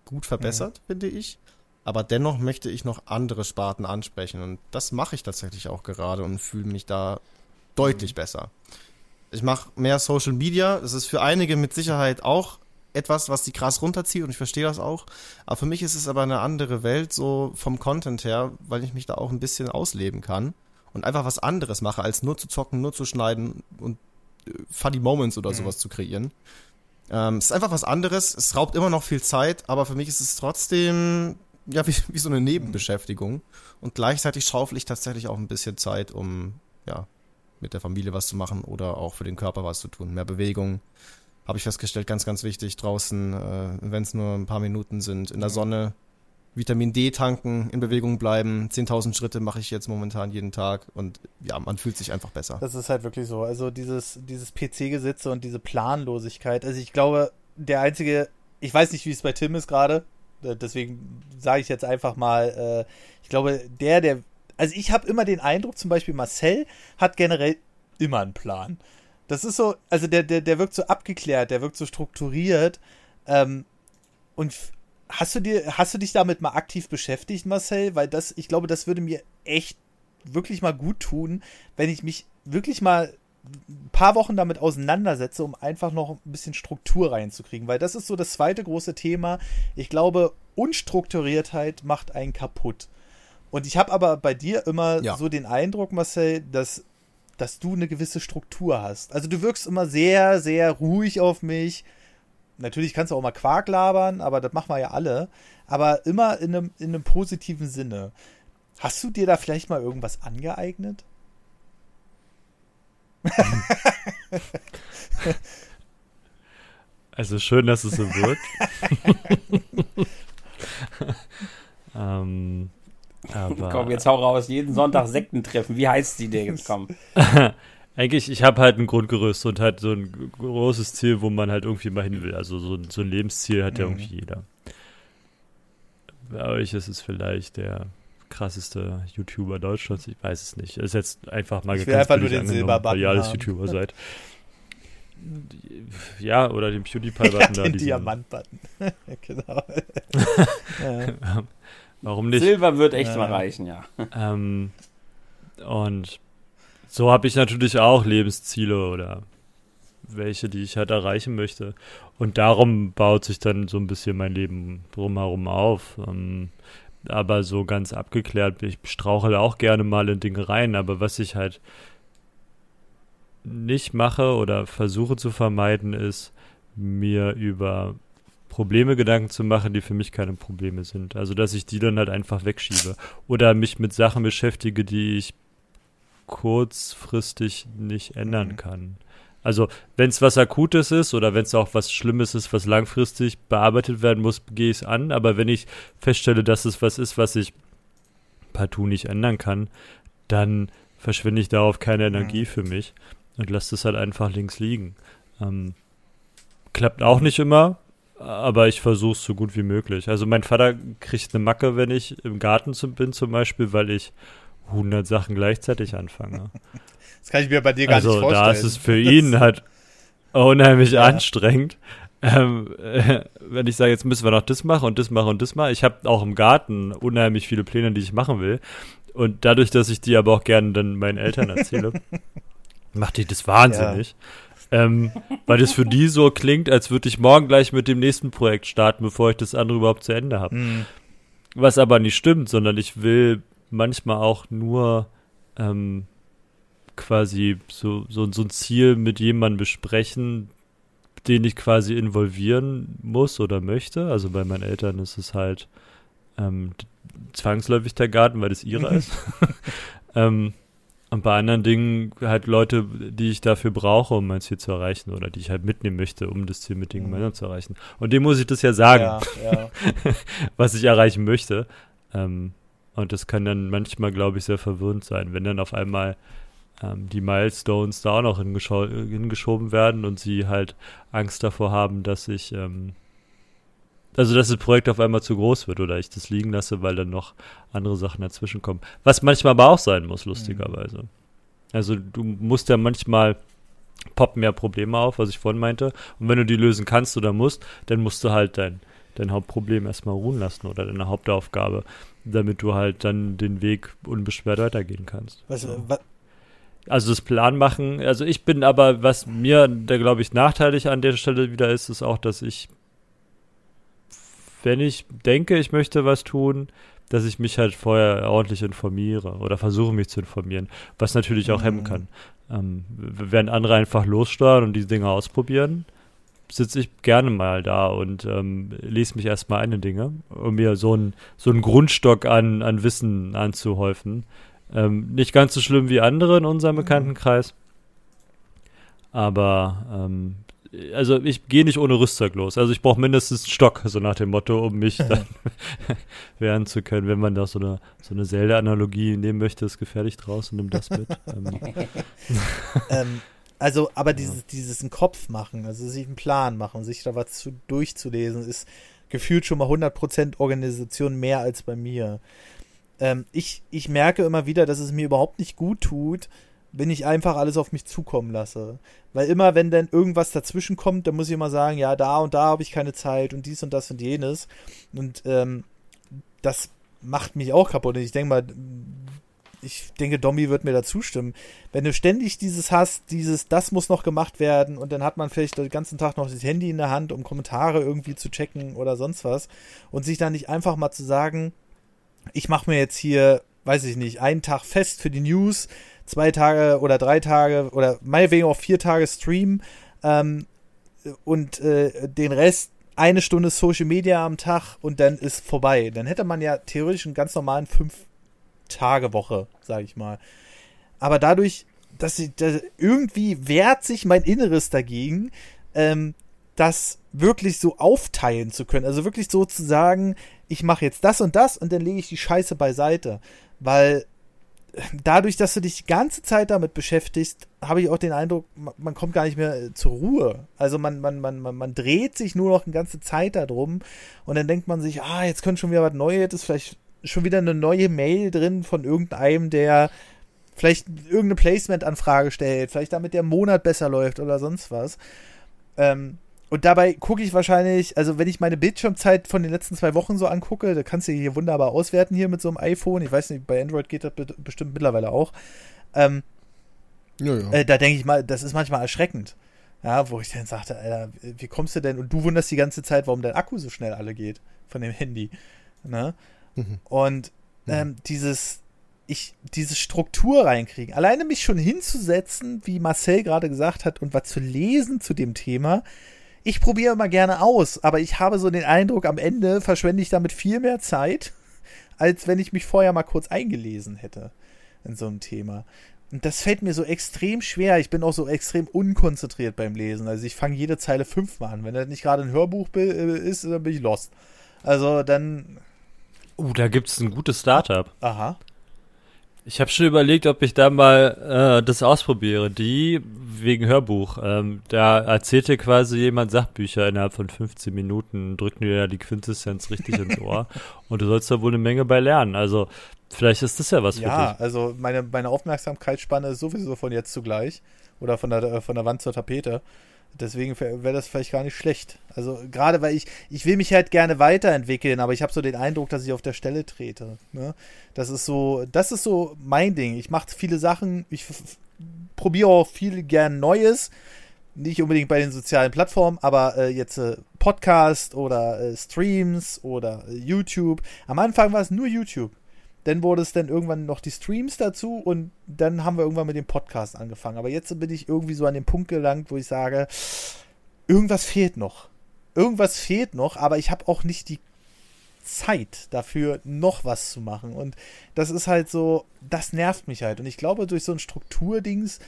gut verbessert, mhm. finde ich, aber dennoch möchte ich noch andere Sparten ansprechen. Und das mache ich tatsächlich auch gerade und fühle mich da deutlich mhm. besser. Ich mache mehr Social Media. Das ist für einige mit Sicherheit auch etwas, was die krass runterzieht und ich verstehe das auch. Aber für mich ist es aber eine andere Welt, so vom Content her, weil ich mich da auch ein bisschen ausleben kann und einfach was anderes mache, als nur zu zocken, nur zu schneiden und äh, Funny Moments oder mhm. sowas zu kreieren. Ähm, es ist einfach was anderes, es raubt immer noch viel Zeit, aber für mich ist es trotzdem ja wie, wie so eine Nebenbeschäftigung. Und gleichzeitig schaufel ich tatsächlich auch ein bisschen Zeit, um ja mit der Familie was zu machen oder auch für den Körper was zu tun. Mehr Bewegung, habe ich festgestellt, ganz, ganz wichtig draußen, äh, wenn es nur ein paar Minuten sind, in der Sonne, Vitamin D tanken, in Bewegung bleiben. 10.000 Schritte mache ich jetzt momentan jeden Tag und ja, man fühlt sich einfach besser. Das ist halt wirklich so. Also dieses, dieses PC-Gesitze und diese Planlosigkeit. Also ich glaube, der einzige, ich weiß nicht, wie es bei Tim ist gerade, äh, deswegen sage ich jetzt einfach mal, äh, ich glaube, der, der, also ich habe immer den Eindruck, zum Beispiel Marcel hat generell immer einen Plan. Das ist so, also der, der, der wirkt so abgeklärt, der wirkt so strukturiert. Ähm, und hast du dir, hast du dich damit mal aktiv beschäftigt, Marcel? Weil das, ich glaube, das würde mir echt wirklich mal gut tun, wenn ich mich wirklich mal ein paar Wochen damit auseinandersetze, um einfach noch ein bisschen Struktur reinzukriegen. Weil das ist so das zweite große Thema. Ich glaube, Unstrukturiertheit macht einen kaputt. Und ich habe aber bei dir immer ja. so den Eindruck, Marcel, dass dass du eine gewisse Struktur hast. Also du wirkst immer sehr, sehr ruhig auf mich. Natürlich kannst du auch mal Quark labern, aber das machen wir ja alle. Aber immer in einem, in einem positiven Sinne. Hast du dir da vielleicht mal irgendwas angeeignet? Also schön, dass es so wird. ähm, aber komm, jetzt hau raus. Jeden Sonntag Sekten treffen. Wie heißt sie denn jetzt? Komm. Eigentlich, ich habe halt ein Grundgerüst und halt so ein großes Ziel, wo man halt irgendwie mal hin will. Also so, so ein Lebensziel hat ja mhm. irgendwie jeder. Bei euch ist es vielleicht der krasseste YouTuber Deutschlands. Ich weiß es nicht. Ist jetzt einfach mal ich will einfach nur den Silberbutton weil ihr alles. YouTuber seid. Ja, oder den PewDiePie-Button ja, da. Den Diamant-Button. genau. ja. Warum nicht? Silber wird echt äh, mal reichen, ja. Ähm, und so habe ich natürlich auch Lebensziele oder welche, die ich halt erreichen möchte. Und darum baut sich dann so ein bisschen mein Leben drumherum auf. Ähm, aber so ganz abgeklärt, ich strauchle auch gerne mal in Dinge rein, aber was ich halt nicht mache oder versuche zu vermeiden, ist, mir über Probleme Gedanken zu machen, die für mich keine Probleme sind. Also, dass ich die dann halt einfach wegschiebe. Oder mich mit Sachen beschäftige, die ich kurzfristig nicht ändern mhm. kann. Also, wenn es was Akutes ist oder wenn es auch was Schlimmes ist, was langfristig bearbeitet werden muss, gehe ich es an. Aber wenn ich feststelle, dass es was ist, was ich partout nicht ändern kann, dann verschwinde ich darauf keine Energie mhm. für mich und lasse das halt einfach links liegen. Ähm, klappt auch nicht immer, aber ich versuche es so gut wie möglich. Also mein Vater kriegt eine Macke, wenn ich im Garten bin zum Beispiel, weil ich 100 Sachen gleichzeitig anfange. Das kann ich mir bei dir gar also, nicht vorstellen. Also da ist es für ihn halt unheimlich ja. anstrengend. Ähm, äh, wenn ich sage, jetzt müssen wir noch das machen und das machen und das machen. Ich habe auch im Garten unheimlich viele Pläne, die ich machen will. Und dadurch, dass ich die aber auch gerne dann meinen Eltern erzähle, macht die das wahnsinnig. Ja ähm, weil es für die so klingt, als würde ich morgen gleich mit dem nächsten Projekt starten, bevor ich das andere überhaupt zu Ende habe. Mhm. Was aber nicht stimmt, sondern ich will manchmal auch nur ähm, quasi so, so, so ein Ziel mit jemandem besprechen, den ich quasi involvieren muss oder möchte. Also bei meinen Eltern ist es halt ähm, zwangsläufig der Garten, weil das ihrer ist. ähm, und bei anderen Dingen halt Leute, die ich dafür brauche, um mein Ziel zu erreichen oder die ich halt mitnehmen möchte, um das Ziel mit den mhm. gemeinsam zu erreichen. Und dem muss ich das ja sagen, ja, ja. was ich erreichen möchte. Ähm, und das kann dann manchmal, glaube ich, sehr verwirrend sein, wenn dann auf einmal ähm, die Milestones da auch noch hingeschoben werden und sie halt Angst davor haben, dass ich ähm, also dass das Projekt auf einmal zu groß wird oder ich das liegen lasse, weil dann noch andere Sachen dazwischen kommen. Was manchmal aber auch sein muss, lustigerweise. Mhm. Also du musst ja manchmal poppen mehr Probleme auf, was ich vorhin meinte. Und wenn du die lösen kannst oder musst, dann musst du halt dein, dein Hauptproblem erstmal ruhen lassen oder deine Hauptaufgabe, damit du halt dann den Weg unbeschwert weitergehen kannst. Was, was, also das Plan machen, also ich bin aber, was mir da glaube ich nachteilig an der Stelle wieder ist, ist auch, dass ich wenn ich denke, ich möchte was tun, dass ich mich halt vorher ordentlich informiere oder versuche mich zu informieren, was natürlich auch mhm. hemmen kann. Ähm, während andere einfach lossteuern und die Dinge ausprobieren, sitze ich gerne mal da und ähm, lese mich erstmal eine Dinge, um mir so einen so Grundstock an, an Wissen anzuhäufen, Ähm, nicht ganz so schlimm wie andere in unserem Bekanntenkreis. Aber ähm, also ich gehe nicht ohne Rüstzeug los. Also ich brauche mindestens einen Stock, so nach dem Motto, um mich dann wehren zu können. Wenn man da so eine, so eine Zelda-Analogie nehmen möchte, ist gefährlich draußen, nimm das mit. Ähm. ähm, also, aber dieses, dieses einen Kopf machen, also sich einen Plan machen, sich da was zu, durchzulesen, ist gefühlt schon mal 100% Organisation mehr als bei mir. Ähm, ich, ich merke immer wieder, dass es mir überhaupt nicht gut tut, wenn ich einfach alles auf mich zukommen lasse. Weil immer, wenn dann irgendwas dazwischen kommt, dann muss ich immer sagen, ja, da und da habe ich keine Zeit und dies und das und jenes. Und ähm, das macht mich auch kaputt. Und ich denke mal, ich denke, Domi wird mir da zustimmen. Wenn du ständig dieses hast, dieses, das muss noch gemacht werden und dann hat man vielleicht den ganzen Tag noch das Handy in der Hand, um Kommentare irgendwie zu checken oder sonst was und sich dann nicht einfach mal zu sagen, ich mache mir jetzt hier, weiß ich nicht, einen Tag fest für die News, zwei Tage oder drei Tage oder meinetwegen auch vier Tage Stream ähm, und äh, den Rest eine Stunde Social Media am Tag und dann ist vorbei. Dann hätte man ja theoretisch einen ganz normalen fünf Tage Woche, sage ich mal. Aber dadurch, dass ich, dass irgendwie wehrt sich mein Inneres dagegen, ähm, das wirklich so aufteilen zu können. Also wirklich so zu sagen, ich mache jetzt das und das und dann lege ich die Scheiße beiseite. Weil dadurch, dass du dich die ganze Zeit damit beschäftigst, habe ich auch den Eindruck, man kommt gar nicht mehr äh, zur Ruhe. Also man, man, man, man, man dreht sich nur noch eine ganze Zeit darum und dann denkt man sich, ah, jetzt könnte schon wieder was Neues, jetzt ist vielleicht schon wieder eine neue Mail drin von irgendeinem, der vielleicht irgendeine Placement-Anfrage stellt, vielleicht damit der Monat besser läuft oder sonst was. Ähm, und dabei gucke ich wahrscheinlich, also wenn ich meine Bildschirmzeit von den letzten zwei Wochen so angucke, da kannst du hier wunderbar auswerten hier mit so einem iPhone. Ich weiß nicht, bei Android geht das bestimmt mittlerweile auch. Ähm, ja, ja. Äh, da denke ich mal, das ist manchmal erschreckend. Ja, wo ich dann sagte, Alter, wie kommst du denn? Und du wunderst die ganze Zeit, warum dein Akku so schnell alle geht von dem Handy. Ne? Mhm. Und mhm. ähm, dieses, ich, diese Struktur reinkriegen, alleine mich schon hinzusetzen, wie Marcel gerade gesagt hat, und was zu lesen zu dem Thema, ich probiere immer gerne aus, aber ich habe so den Eindruck, am Ende verschwende ich damit viel mehr Zeit, als wenn ich mich vorher mal kurz eingelesen hätte in so einem Thema. Und das fällt mir so extrem schwer. Ich bin auch so extrem unkonzentriert beim Lesen. Also ich fange jede Zeile fünfmal an. Wenn das nicht gerade ein Hörbuch äh, ist, dann bin ich lost. Also dann. Uh, da gibt es ein gutes Startup. Aha. Ich habe schon überlegt, ob ich da mal äh, das ausprobiere. Die wegen Hörbuch. Ähm, da erzählte quasi jemand Sachbücher innerhalb von 15 Minuten, drückt dir ja die Quintessenz richtig ins Ohr. Und du sollst da wohl eine Menge bei lernen. Also vielleicht ist das ja was ja, für dich. Ja, also meine, meine Aufmerksamkeitsspanne ist sowieso von jetzt zugleich. Oder von der, von der Wand zur Tapete. Deswegen wäre das vielleicht gar nicht schlecht. Also gerade weil ich, ich will mich halt gerne weiterentwickeln, aber ich habe so den Eindruck, dass ich auf der Stelle trete. Ne? Das ist so, das ist so mein Ding. Ich mache viele Sachen, ich probiere auch viel gern Neues. Nicht unbedingt bei den sozialen Plattformen, aber äh, jetzt äh, Podcast oder äh, Streams oder äh, YouTube. Am Anfang war es nur YouTube. Dann wurde es dann irgendwann noch die Streams dazu und dann haben wir irgendwann mit dem Podcast angefangen. Aber jetzt bin ich irgendwie so an den Punkt gelangt, wo ich sage, irgendwas fehlt noch. Irgendwas fehlt noch, aber ich habe auch nicht die Zeit dafür, noch was zu machen. Und das ist halt so, das nervt mich halt. Und ich glaube, durch so ein Strukturdings,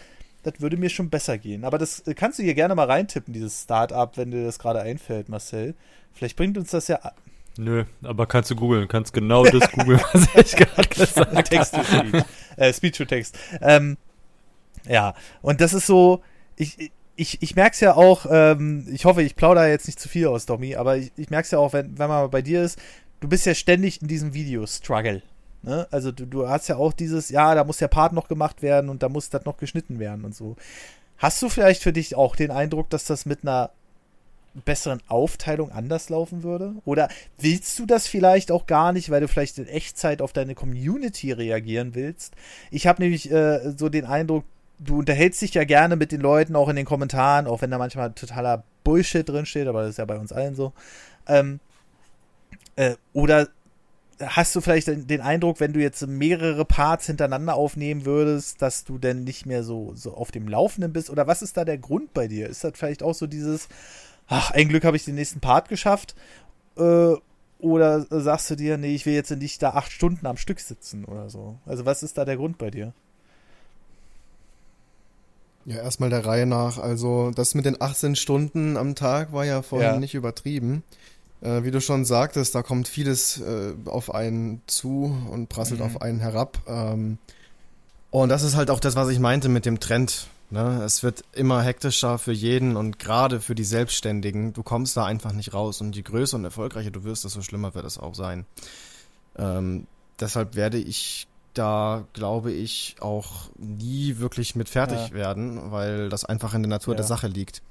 das würde mir schon besser gehen. Aber das kannst du hier gerne mal reintippen, dieses Startup, wenn dir das gerade einfällt, Marcel. Vielleicht bringt uns das ja Nö, aber kannst du googeln, kannst genau das googeln, was ich gerade gesagt habe. Text to Speech. Äh, Speech to Text. Ähm, ja, und das ist so, ich, ich, ich merke es ja auch, ähm, ich hoffe, ich plaudere jetzt nicht zu viel aus, Domi, aber ich, ich merke es ja auch, wenn, wenn man bei dir ist, du bist ja ständig in diesem Video-Struggle. Ne? Also du, du hast ja auch dieses, ja, da muss der Part noch gemacht werden und da muss das noch geschnitten werden und so. Hast du vielleicht für dich auch den Eindruck, dass das mit einer besseren Aufteilung anders laufen würde? Oder willst du das vielleicht auch gar nicht, weil du vielleicht in Echtzeit auf deine Community reagieren willst? Ich habe nämlich äh, so den Eindruck, du unterhältst dich ja gerne mit den Leuten, auch in den Kommentaren, auch wenn da manchmal totaler Bullshit drinsteht, aber das ist ja bei uns allen so. Ähm, äh, oder hast du vielleicht den Eindruck, wenn du jetzt mehrere Parts hintereinander aufnehmen würdest, dass du denn nicht mehr so, so auf dem Laufenden bist? Oder was ist da der Grund bei dir? Ist das vielleicht auch so dieses, ach, ein Glück habe ich den nächsten Part geschafft. Äh, oder sagst du dir, nee, ich will jetzt nicht da acht Stunden am Stück sitzen oder so? Also was ist da der Grund bei dir? Ja, erstmal der Reihe nach. Also das mit den 18 Stunden am Tag war ja vorhin Ja. nicht übertrieben. Äh, wie du schon sagtest, da kommt vieles äh, auf einen zu und prasselt Mhm. auf einen herab. Ähm, und das ist halt auch das, was ich meinte mit dem Trend. Ne? Es wird immer hektischer für jeden und gerade für die Selbstständigen. Du kommst da einfach nicht raus und je größer und erfolgreicher du wirst, desto schlimmer wird es auch sein. Ähm, deshalb werde ich da, glaube ich, auch nie wirklich mit fertig Ja. werden, weil das einfach in der Natur Ja. der Sache liegt.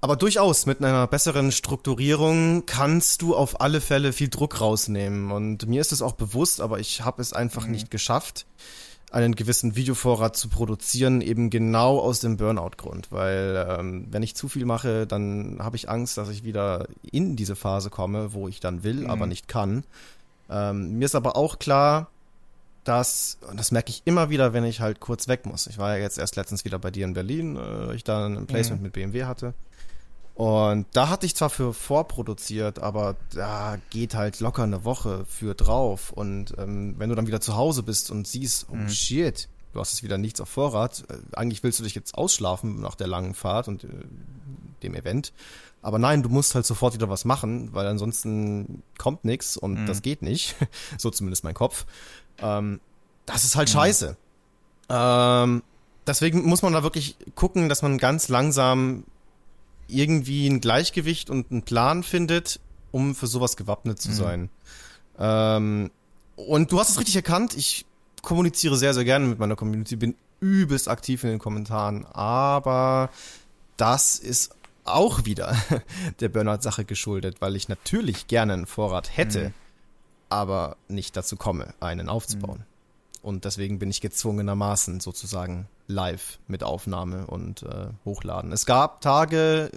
Aber durchaus, mit einer besseren Strukturierung kannst du auf alle Fälle viel Druck rausnehmen. Und mir ist es auch bewusst, aber ich habe es einfach Mhm. nicht geschafft, einen gewissen Videovorrat zu produzieren, eben genau aus dem Burnout-Grund. Weil ähm, wenn ich zu viel mache, dann habe ich Angst, dass ich wieder in diese Phase komme, wo ich dann will, Mhm. aber nicht kann. Ähm, mir ist aber auch klar, dass, und das merke ich immer wieder, wenn ich halt kurz weg muss. Ich war ja jetzt erst letztens wieder bei dir in Berlin, äh, ich da ein Placement Mhm. mit BMW hatte. Und da hatte ich zwar für vorproduziert, aber da geht halt locker eine Woche für drauf. Und ähm, wenn du dann wieder zu Hause bist und siehst, oh Mhm. shit, du hast jetzt wieder nichts auf Vorrat, äh, eigentlich willst du dich jetzt ausschlafen nach der langen Fahrt und äh, dem Event. Aber nein, du musst halt sofort wieder was machen, weil ansonsten kommt nichts und Mhm. das geht nicht. so zumindest mein Kopf. Ähm, das ist halt Mhm. scheiße. Ähm, deswegen muss man da wirklich gucken, dass man ganz langsam irgendwie ein Gleichgewicht und einen Plan findet, um für sowas gewappnet zu Mhm. sein. Ähm, und du hast es richtig erkannt, ich kommuniziere sehr, sehr gerne mit meiner Community, bin übelst aktiv in den Kommentaren, aber das ist auch wieder der Burnout-Sache geschuldet, weil ich natürlich gerne einen Vorrat hätte, Mhm. aber nicht dazu komme, einen aufzubauen. Und deswegen bin ich gezwungenermaßen sozusagen live mit Aufnahme und äh, Hochladen. Es gab Tage,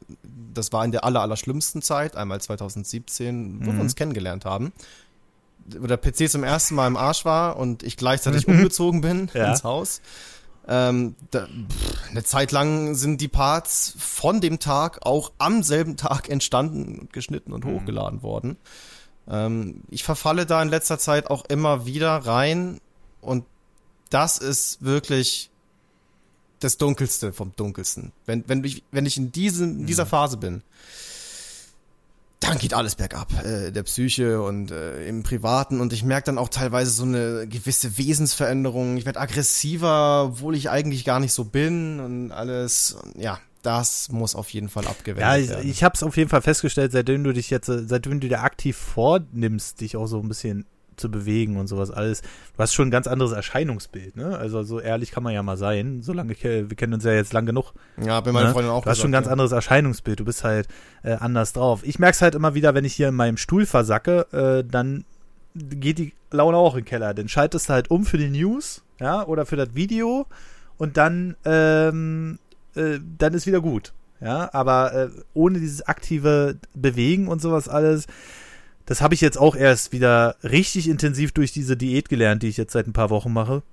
das war in der aller, aller schlimmsten Zeit, einmal 2017, wo Mhm. wir uns kennengelernt haben, wo der PC zum ersten Mal im Arsch war und ich gleichzeitig umgezogen bin Ja. ins Haus. Ähm, da, pff, eine Zeit lang sind die Parts von dem Tag auch am selben Tag entstanden, und geschnitten und Mhm. hochgeladen worden. Ähm, ich verfalle da in letzter Zeit auch immer wieder rein und das ist wirklich das Dunkelste vom Dunkelsten. Wenn, wenn, ich, wenn ich in, diesem, in dieser Phase bin, dann geht alles bergab, äh, der Psyche und äh, im Privaten und ich merke dann auch teilweise so eine gewisse Wesensveränderung. Ich werde aggressiver, obwohl ich eigentlich gar nicht so bin und alles. Ja, das muss auf jeden Fall Ja, abgewendet ich, werden. ich habe es auf jeden Fall festgestellt, seitdem du dich jetzt, äh, seitdem du dir aktiv vornimmst, dich auch so ein bisschen zu bewegen und sowas alles. Du hast schon ein ganz anderes Erscheinungsbild, ne? Also so ehrlich kann man ja mal sein. Solange ich, äh, wir kennen uns ja jetzt lang genug. ja, bin meine ne? Freundin auch Du hast schon ein ganz gesagt, anderes Erscheinungsbild. Du bist halt äh, anders drauf. Ich merke es halt immer wieder, wenn ich hier in meinem Stuhl versacke, äh, dann geht die Laune auch in den Keller. Dann schaltest du halt um für die News, ja, oder für das Video und dann, ähm, äh, dann ist wieder gut. Ja, aber äh, ohne dieses aktive Bewegen und sowas alles, das habe ich jetzt auch erst wieder richtig intensiv durch diese Diät gelernt, die ich jetzt seit ein paar Wochen mache.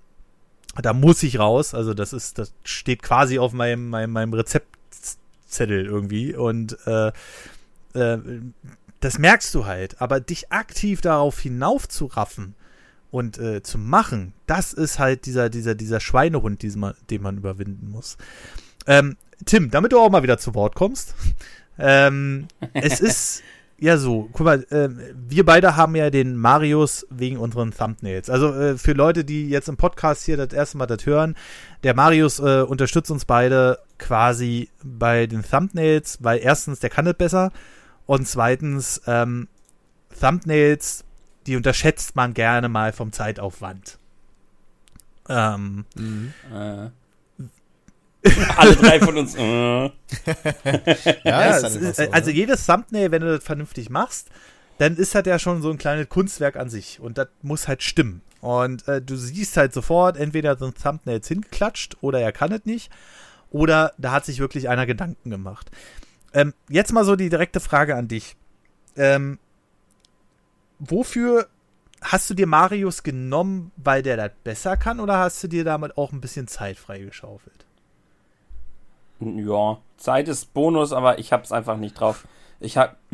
Da muss ich raus. Also das ist, das steht quasi auf meinem, meinem, meinem Rezeptzettel irgendwie. Und äh, äh, das merkst du halt. Aber dich aktiv darauf hinaufzuraffen und äh, zu machen, das ist halt dieser, dieser, dieser Schweinehund, diesen man, den man überwinden muss. Ähm, Tim, damit du auch mal wieder zu Wort kommst. Ähm, es ist ja so, guck mal, äh, wir beide haben ja den Marius wegen unseren Thumbnails. Also äh, für Leute, die jetzt im Podcast hier das erste Mal das hören, der Marius äh, unterstützt uns beide quasi bei den Thumbnails, weil erstens, der kann das besser und zweitens, ähm, Thumbnails, die unterschätzt man gerne mal vom Zeitaufwand. Ähm, Mhm. Äh. Alle drei von uns. Äh. Ja, Ja, ist so, also ne? jedes Thumbnail, wenn du das vernünftig machst, dann ist das ja schon so ein kleines Kunstwerk an sich und das muss halt stimmen. Und äh, du siehst halt sofort, entweder so ein Thumbnail hingeklatscht oder er kann es nicht oder da hat sich wirklich einer Gedanken gemacht. Ähm, jetzt mal so die direkte Frage an dich. Ähm, wofür hast du dir Marius genommen, weil der das besser kann oder hast du dir damit auch ein bisschen Zeit freigeschaufelt? Ja, Zeit ist Bonus, aber ich hab's einfach nicht drauf. Ich hab,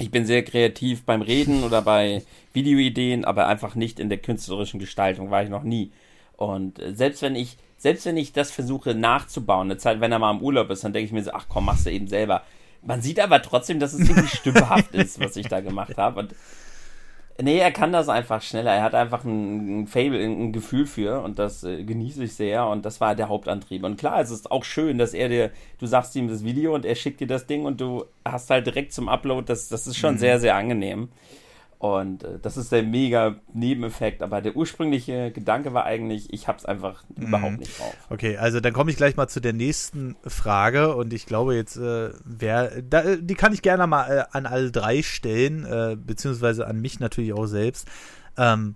Ich bin sehr kreativ beim Reden oder bei Videoideen, aber einfach nicht in der künstlerischen Gestaltung, war ich noch nie. Und äh, selbst wenn ich, selbst wenn ich das versuche nachzubauen, eine Zeit, wenn er mal im Urlaub ist, dann denke ich mir so, ach komm, machst du eben selber. Man sieht aber trotzdem, dass es irgendwie stümperhaft ist, was ich da gemacht habe. Und Nee, er kann das einfach schneller. Er hat einfach ein, ein Fable, ein Gefühl für und das äh, genieße ich sehr und das war der Hauptantrieb. Und klar, es ist auch schön, dass er dir, du sagst ihm das Video und er schickt dir das Ding und du hast halt direkt zum Upload, das, das ist schon mhm. sehr, sehr angenehm. Und äh, das ist der mega Nebeneffekt. Aber der ursprüngliche Gedanke war eigentlich, ich hab's einfach mhm. überhaupt nicht drauf. Okay, also dann komme ich gleich mal zu der nächsten Frage. Und ich glaube jetzt, äh, wer, da, die kann ich gerne mal äh, an alle drei stellen, äh, beziehungsweise an mich natürlich auch selbst. Ähm,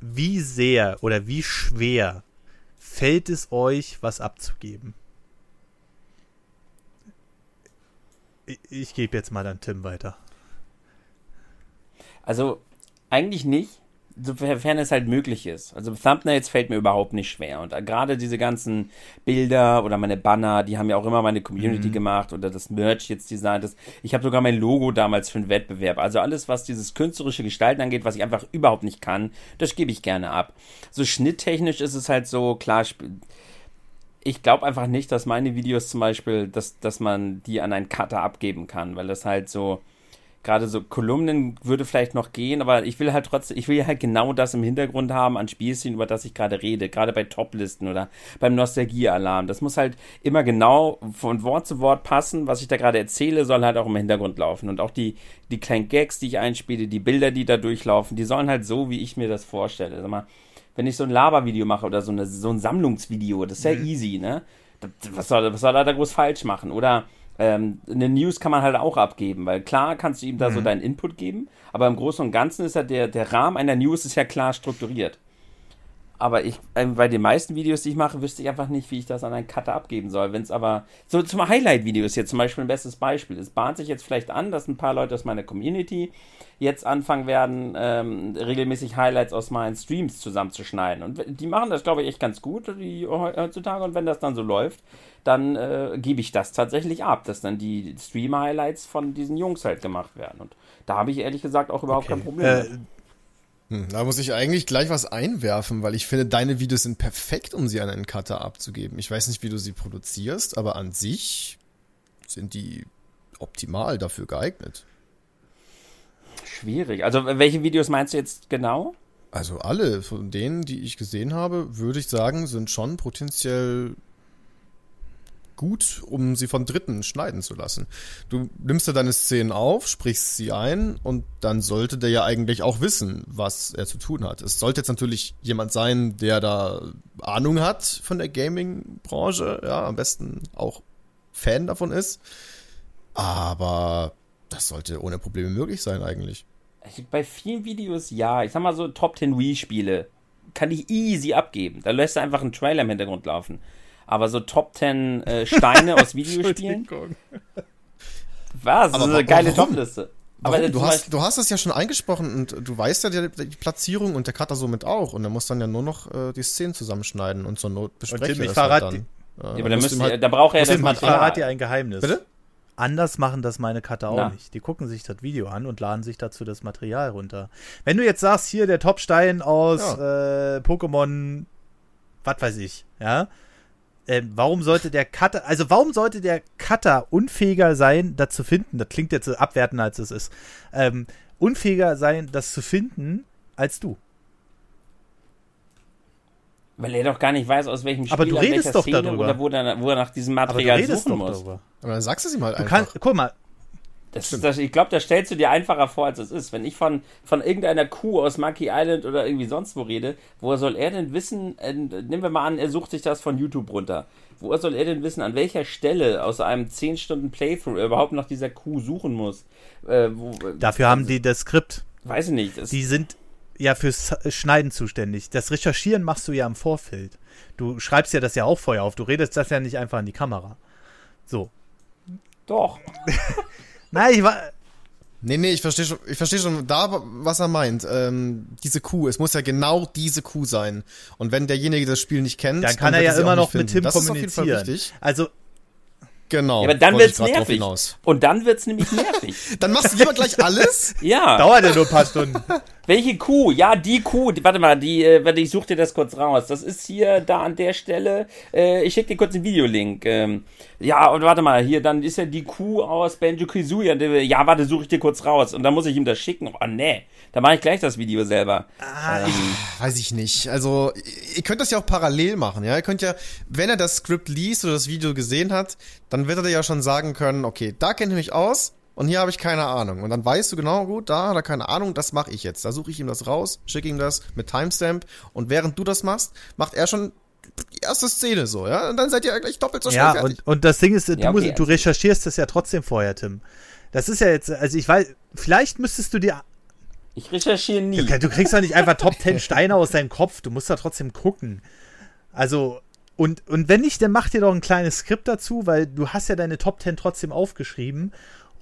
wie sehr oder wie schwer fällt es euch, was abzugeben? Ich, ich gebe jetzt mal an Tim weiter. Also eigentlich nicht, sofern es halt möglich ist. Also Thumbnails fällt mir überhaupt nicht schwer. Und gerade diese ganzen Bilder oder meine Banner, die haben ja auch immer meine Community mhm. gemacht oder das Merch jetzt designt. Das, ich habe sogar mein Logo damals für einen Wettbewerb. Also alles, was dieses künstlerische Gestalten angeht, was ich einfach überhaupt nicht kann, das gebe ich gerne ab. So schnitttechnisch ist es halt so, klar, ich glaube einfach nicht, dass meine Videos zum Beispiel, dass, dass man die an einen Cutter abgeben kann, weil das halt so gerade so Kolumnen würde vielleicht noch gehen, aber ich will halt trotzdem, ich will halt genau das im Hintergrund haben an Spielszenen, über das ich gerade rede, gerade bei Toplisten oder beim Nostalgiealarm. Das muss halt immer genau von Wort zu Wort passen. Was ich da gerade erzähle, soll halt auch im Hintergrund laufen. Und auch die, die kleinen Gags, die ich einspiele, die Bilder, die da durchlaufen, die sollen halt so, wie ich mir das vorstelle. Sag mal, wenn ich so ein Labervideo mache oder so, eine, so ein Sammlungsvideo, das ist ja mhm. easy, ne? Was soll, was soll er da groß falsch machen? Oder ähm, eine News kann man halt auch abgeben, weil klar kannst du ihm da mhm. so deinen Input geben, aber im Großen und Ganzen ist ja der, der Rahmen einer News ist ja klar strukturiert. Aber ich, äh, bei den meisten Videos, die ich mache, wüsste ich einfach nicht, wie ich das an einen Cutter abgeben soll. Wenn es aber, so zum Highlight-Videos jetzt zum Beispiel ein bestes Beispiel. Es bahnt sich jetzt vielleicht an, dass ein paar Leute aus meiner Community jetzt anfangen werden, ähm, regelmäßig Highlights aus meinen Streams zusammenzuschneiden. Und die machen das, glaube ich, echt ganz gut die, heutzutage. Und wenn das dann so läuft, dann äh, gebe ich das tatsächlich ab, dass dann die Stream-Highlights von diesen Jungs halt gemacht werden. Und da habe ich ehrlich gesagt auch überhaupt okay. kein Problem. Äh, da muss ich eigentlich gleich was einwerfen, weil ich finde, deine Videos sind perfekt, um sie an einen Cutter abzugeben. Ich weiß nicht, wie du sie produzierst, aber an sich sind die optimal dafür geeignet. Schwierig. Also welche Videos meinst du jetzt genau? Also alle von denen, die ich gesehen habe, würde ich sagen, sind schon potenziell gut, um sie von Dritten schneiden zu lassen. Du nimmst ja deine Szenen auf, sprichst sie ein und dann sollte der ja eigentlich auch wissen, was er zu tun hat. Es sollte jetzt natürlich jemand sein, der da Ahnung hat von der Gaming-Branche, ja, am besten auch Fan davon ist. Aber das sollte ohne Probleme möglich sein eigentlich. Bei vielen Videos ja. Ich sag mal so Top 10 Wii-Spiele kann ich easy abgeben. Da lässt du einfach einen Trailer im Hintergrund laufen aber so Top 10 äh, Steine aus Videospielen. Was? Das ist eine geile Topliste. Aber du hast, du hast es ja schon eingesprochen und du weißt ja die, die Platzierung und der Cutter somit auch. Und er muss dann ja nur noch äh, die Szenen zusammenschneiden und zur Not besprechen wir das halt dann. Ja, aber da, müsst, halt, da braucht er das Material. Ich verrate dir ein Geheimnis. Bitte? Anders machen das meine Cutter auch Na. nicht. Die gucken sich das Video an und laden sich dazu das Material runter. Wenn du jetzt sagst, hier der Topstein aus ja. äh, Pokémon, was weiß ich, ja, ähm, warum sollte der Cutter, also warum sollte der Cutter unfähiger sein, das zu finden? Das klingt jetzt abwertender, als es ist. Ähm, unfähiger sein, das zu finden, als du. Weil er doch gar nicht weiß, aus welchem Spiel, Aber du redest doch Szene darüber. oder wo er, wo er nach diesem Material suchen muss. Darüber. Aber dann sagst du es ihm halt du einfach. Kannst, guck mal, das, das, ich glaube, das stellst du dir einfacher vor, als es ist. Wenn ich von, von irgendeiner Kuh aus Monkey Island oder irgendwie sonst wo rede, woher soll er denn wissen, äh, nehmen wir mal an, er sucht sich das von YouTube runter. Woher soll er denn wissen, an welcher Stelle aus einem 10 Stunden Playthrough er überhaupt nach dieser Kuh suchen muss? Äh, wo, Dafür haben die das Skript. Weiß ich nicht. die sind ja fürs Schneiden zuständig. Das Recherchieren machst du ja im Vorfeld. Du schreibst ja das ja auch vorher auf. Du redest das ja nicht einfach in die Kamera. So. Doch. Nein, ich war. Nee, nee, ich verstehe schon, ich verstehe schon da, was er meint. Ähm, diese Kuh, es muss ja genau diese Kuh sein. Und wenn derjenige das Spiel nicht kennt, dann kann dann er ja immer noch mit Tim das kommunizieren. Ist auf jeden Fall Also Genau. Ja, aber dann wird's nervig. Und dann wird's nämlich nervig. Dann machst du lieber gleich alles? ja. Dauert ja nur ein paar Stunden. Welche Kuh? Ja, die Kuh. Die- Warte mal, die, äh, warte, ich such dir das kurz raus. Das ist hier, da an der Stelle. Äh, ich schick dir kurz einen Videolink. Ähm, ja, und warte mal, hier, dann ist ja die Kuh aus Banjo Kazooie. Ja, warte, suche ich dir kurz raus. Und dann muss ich ihm das schicken. Oh, nee. Da mache ich gleich das Video selber. Ähm, Weiß ich nicht. Also, ihr könnt das ja auch parallel machen, ja. Ihr könnt ja, wenn er das Skript liest oder das Video gesehen hat, dann wird er dir ja schon sagen können, okay, da kennt ihr mich aus und hier habe ich keine Ahnung. Und dann weißt du genau, gut, da hat er keine Ahnung, das mache ich jetzt. Da suche ich ihm das raus, schicke ihm das mit Timestamp und während du das machst, macht er schon die erste Szene so, ja. Und dann seid ihr gleich doppelt so schnell Ja, fertig. und, und das Ding ist, du, Ja, okay, musst, du also- recherchierst das ja trotzdem vorher, Tim. Das ist ja jetzt, also ich weiß, vielleicht müsstest du dir, ich recherchiere nie. du kriegst doch nicht einfach Top 10 Steine aus deinem Kopf, du musst da trotzdem gucken. Also, und, und wenn nicht, dann mach dir doch ein kleines Skript dazu, weil du hast ja deine Top 10 trotzdem aufgeschrieben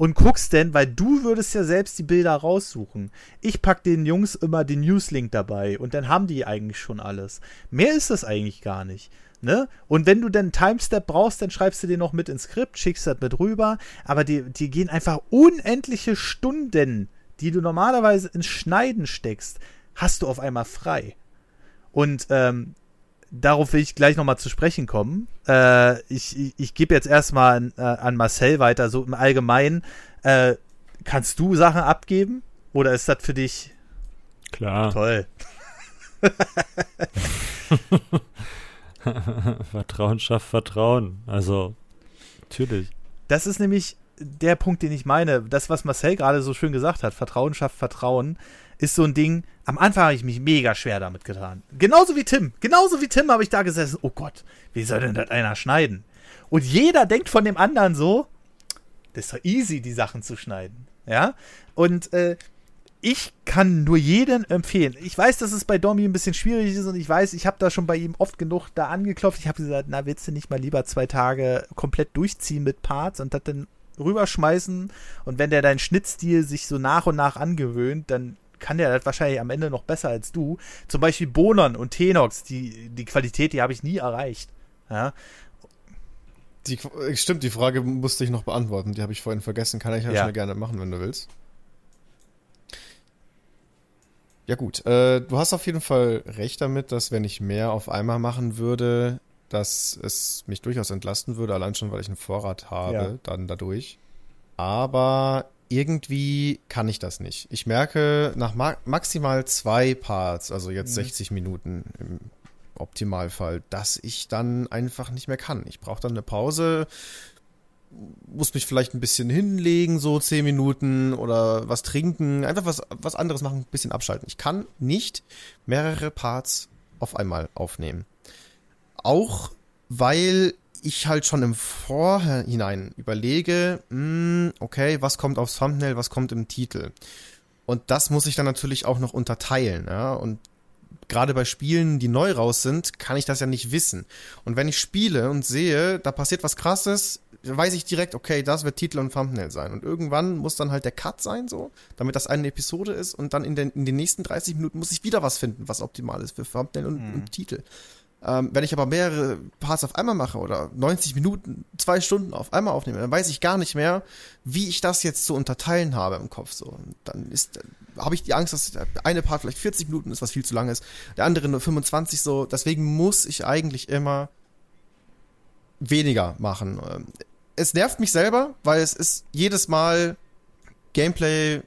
und guckst denn, weil du würdest ja selbst die Bilder raussuchen. Ich pack den Jungs immer den Newslink dabei und dann haben die eigentlich schon alles. Mehr ist das eigentlich gar nicht. Ne? Und wenn du dann Timestep brauchst, dann schreibst du den noch mit ins Skript, schickst das mit rüber, aber die, die gehen einfach unendliche Stunden, die du normalerweise ins Schneiden steckst, hast du auf einmal frei. Und ähm, darauf will ich gleich nochmal zu sprechen kommen. Äh, ich ich, ich gebe jetzt erstmal an, äh, an Marcel weiter, so im Allgemeinen. Äh, kannst du Sachen abgeben? Oder ist das für dich Klar. toll? Vertrauen schafft Vertrauen. Also, natürlich. Das ist nämlich der Punkt, den ich meine. Das, was Marcel gerade so schön gesagt hat, Vertrauen schafft Vertrauen, ist so ein Ding. Am Anfang habe ich mich mega schwer damit getan. Genauso wie Tim. Genauso wie Tim habe ich da gesessen. Oh Gott, wie soll denn das einer schneiden? Und jeder denkt von dem anderen so, das ist doch easy, die Sachen zu schneiden. Ja? Und äh, ich kann nur jeden empfehlen. Ich weiß, dass es bei Domi ein bisschen schwierig ist und ich weiß, ich habe da schon bei ihm oft genug da angeklopft. Ich habe gesagt, na, willst du nicht mal lieber zwei Tage komplett durchziehen mit Parts und das dann rüberschmeißen und wenn der deinen Schnittstil sich so nach und nach angewöhnt, dann kann der das wahrscheinlich am Ende noch besser als du. Zum Beispiel Bonon und Tenox, die, die Qualität, die habe ich nie erreicht. Ja, Die, äh, stimmt, die Frage musste ich noch beantworten. Die habe ich vorhin vergessen. Kann ich ja, Ja. schnell gerne machen, wenn du willst. Ja gut, äh, du hast auf jeden Fall recht damit, dass wenn ich mehr auf einmal machen würde, dass es mich durchaus entlasten würde, allein schon, weil ich einen Vorrat habe, Ja. dann dadurch. Aber irgendwie kann ich das nicht. Ich merke nach ma maximal zwei Parts, also jetzt 60 Minuten im Optimalfall, dass ich dann einfach nicht mehr kann. Ich brauche dann eine Pause, muss mich vielleicht ein bisschen hinlegen, so 10 Minuten oder was trinken, einfach was, was anderes machen, ein bisschen abschalten. Ich kann nicht mehrere Parts auf einmal aufnehmen. Auch weil ich halt schon im Vorhinein überlege, hm, okay, was kommt aufs Thumbnail, was kommt im Titel. Und das muss ich dann natürlich auch noch unterteilen, ja. Und gerade bei Spielen, die neu raus sind, kann ich das ja nicht wissen. Und wenn ich spiele und sehe, da passiert was krasses, weiß ich direkt, okay, das wird Titel und Thumbnail sein. Und irgendwann muss dann halt der Cut sein, so, damit das eine Episode ist. Und dann in den, in den nächsten 30 Minuten muss ich wieder was finden, was optimal ist für Thumbnail und, und Titel. Ähm, wenn ich aber mehrere Parts auf einmal mache oder 90 Minuten, zwei Stunden auf einmal aufnehme, dann weiß ich gar nicht mehr, wie ich das jetzt zu unterteilen habe im Kopf. So, und dann ist, habe ich die Angst, dass der eine Part vielleicht 40 Minuten ist, was viel zu lang ist, der andere nur 25 so. Deswegen muss ich eigentlich immer weniger machen. Ähm, Es nervt mich selber, weil es ist jedes Mal Gameplay,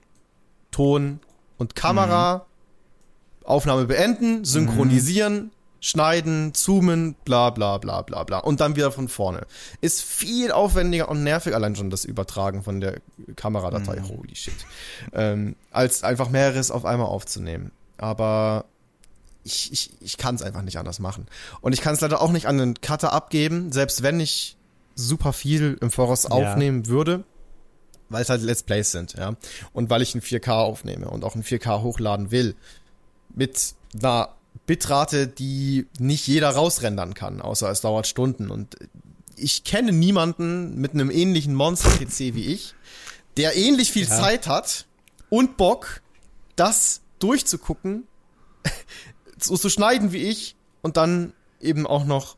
Ton und Kamera, Aufnahme beenden, synchronisieren, schneiden, zoomen, bla bla bla bla bla. Und dann wieder von vorne. Ist viel aufwendiger und nervig, allein schon das Übertragen von der Kameradatei, holy shit. Ähm, als einfach mehreres auf einmal aufzunehmen. Aber ich, ich, ich kann es einfach nicht anders machen. Und ich kann es leider auch nicht an den Cutter abgeben, selbst wenn ich super viel im Voraus aufnehmen würde, weil es halt Let's Plays sind, ja. Und weil ich ein 4K aufnehme und auch ein 4K hochladen will. Mit einer Bitrate, die nicht jeder rausrendern kann, außer es dauert Stunden. Und ich kenne niemanden mit einem ähnlichen Monster-PC wie ich, der ähnlich viel Zeit hat und Bock, das durchzugucken, so zu schneiden wie ich und dann eben auch noch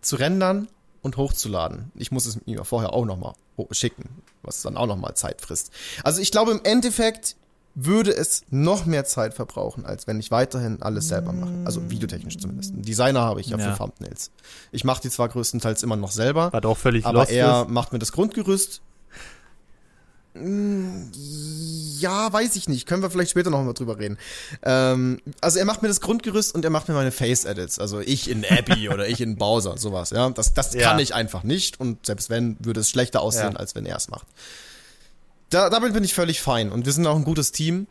zu rendern und hochzuladen. Ich muss es mir vorher auch nochmal schicken, was dann auch nochmal Zeit frisst. Also ich glaube im Endeffekt würde es noch mehr Zeit verbrauchen, als wenn ich weiterhin alles selber mache. Also videotechnisch zumindest. Einen Designer habe ich ja, Ja. für Thumbnails. Ich mache die zwar größtenteils immer noch selber, Was auch völlig aber lost er ist. macht mir das Grundgerüst. Mm, Ja, weiß ich nicht. Können wir vielleicht später noch mal drüber reden. Ähm, also er macht mir das Grundgerüst und er macht mir meine Face-Edits. Also ich in Abby oder ich in Bowser, sowas. Ja, das, das Ja. kann ich einfach nicht und selbst wenn, würde es schlechter aussehen, Ja. als wenn er es macht. Da, damit bin ich völlig fein und wir sind auch ein gutes Team.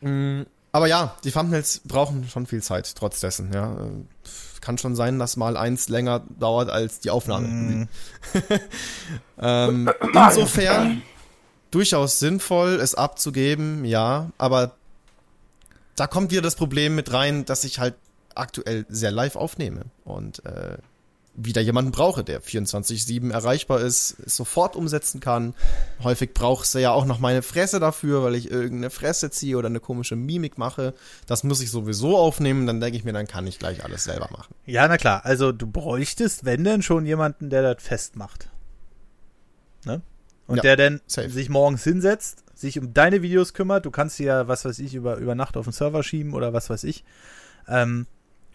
Mm, Aber ja, die Thumbnails brauchen schon viel Zeit, trotz dessen. Ja, Äh, kann schon sein, dass mal eins länger dauert als die Aufnahme. Mhm. ähm, insofern durchaus sinnvoll, es abzugeben, ja, aber da kommt wieder das Problem mit rein, dass ich halt aktuell sehr live aufnehme und äh, wieder jemanden brauche, der 24-7 erreichbar ist, sofort umsetzen kann. Häufig brauchst du ja auch noch meine Fresse dafür, weil ich irgendeine Fresse ziehe oder eine komische Mimik mache. Das muss ich sowieso aufnehmen, dann denke ich mir, dann kann ich gleich alles selber machen. Ja, na klar. Also du bräuchtest, wenn denn schon jemanden, der das festmacht. Ne? Und Ja, der dann safe. sich morgens hinsetzt, sich um deine Videos kümmert. Du kannst sie ja, was weiß ich, über, über Nacht auf den Server schieben oder was weiß ich. Ähm,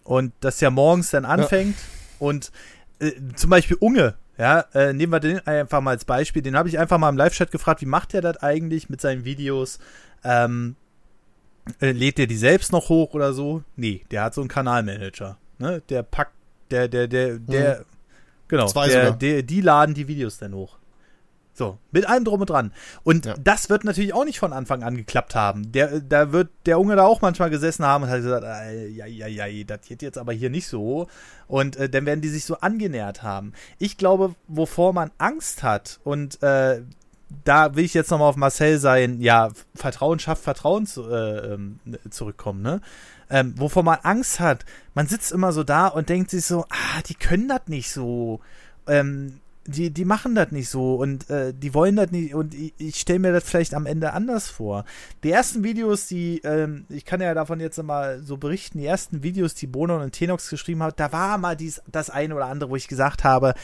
und das ja morgens dann anfängt. Und äh, zum Beispiel Unge, ja, äh, nehmen wir den einfach mal als Beispiel. Den habe ich einfach mal im Live-Chat gefragt, wie macht er das eigentlich mit seinen Videos? Ähm, äh, lädt der die selbst noch hoch oder so? Nee, der hat so einen Kanalmanager. Ne? Der packt, der, der, der, der, genau, Zwei der, der, die laden die Videos dann hoch. So, mit allem drum und dran. Und Ja. das wird natürlich auch nicht von Anfang an geklappt haben. Der, da wird der Unge da auch manchmal gesessen haben und hat gesagt, äh, ja, ja, ja, das geht jetzt aber hier nicht so. Und äh, dann werden die sich so angenähert haben. Ich glaube, wovor man Angst hat und äh, da will ich jetzt nochmal auf Marcel sein, ja, Vertrauen schafft Vertrauen zu, äh, ähm, zurückkommen, ne? Ähm, wovor man Angst hat, man sitzt immer so da und denkt sich so, ah, die können das nicht so. Ähm, die, die machen das nicht so und äh, die wollen das nicht und ich, ich stelle mir das vielleicht am Ende anders vor. Die ersten Videos, die, ähm, ich kann ja davon jetzt mal so berichten, die ersten Videos, die Bono und Tenox geschrieben haben, da war mal dies, das eine oder andere, wo ich gesagt habe,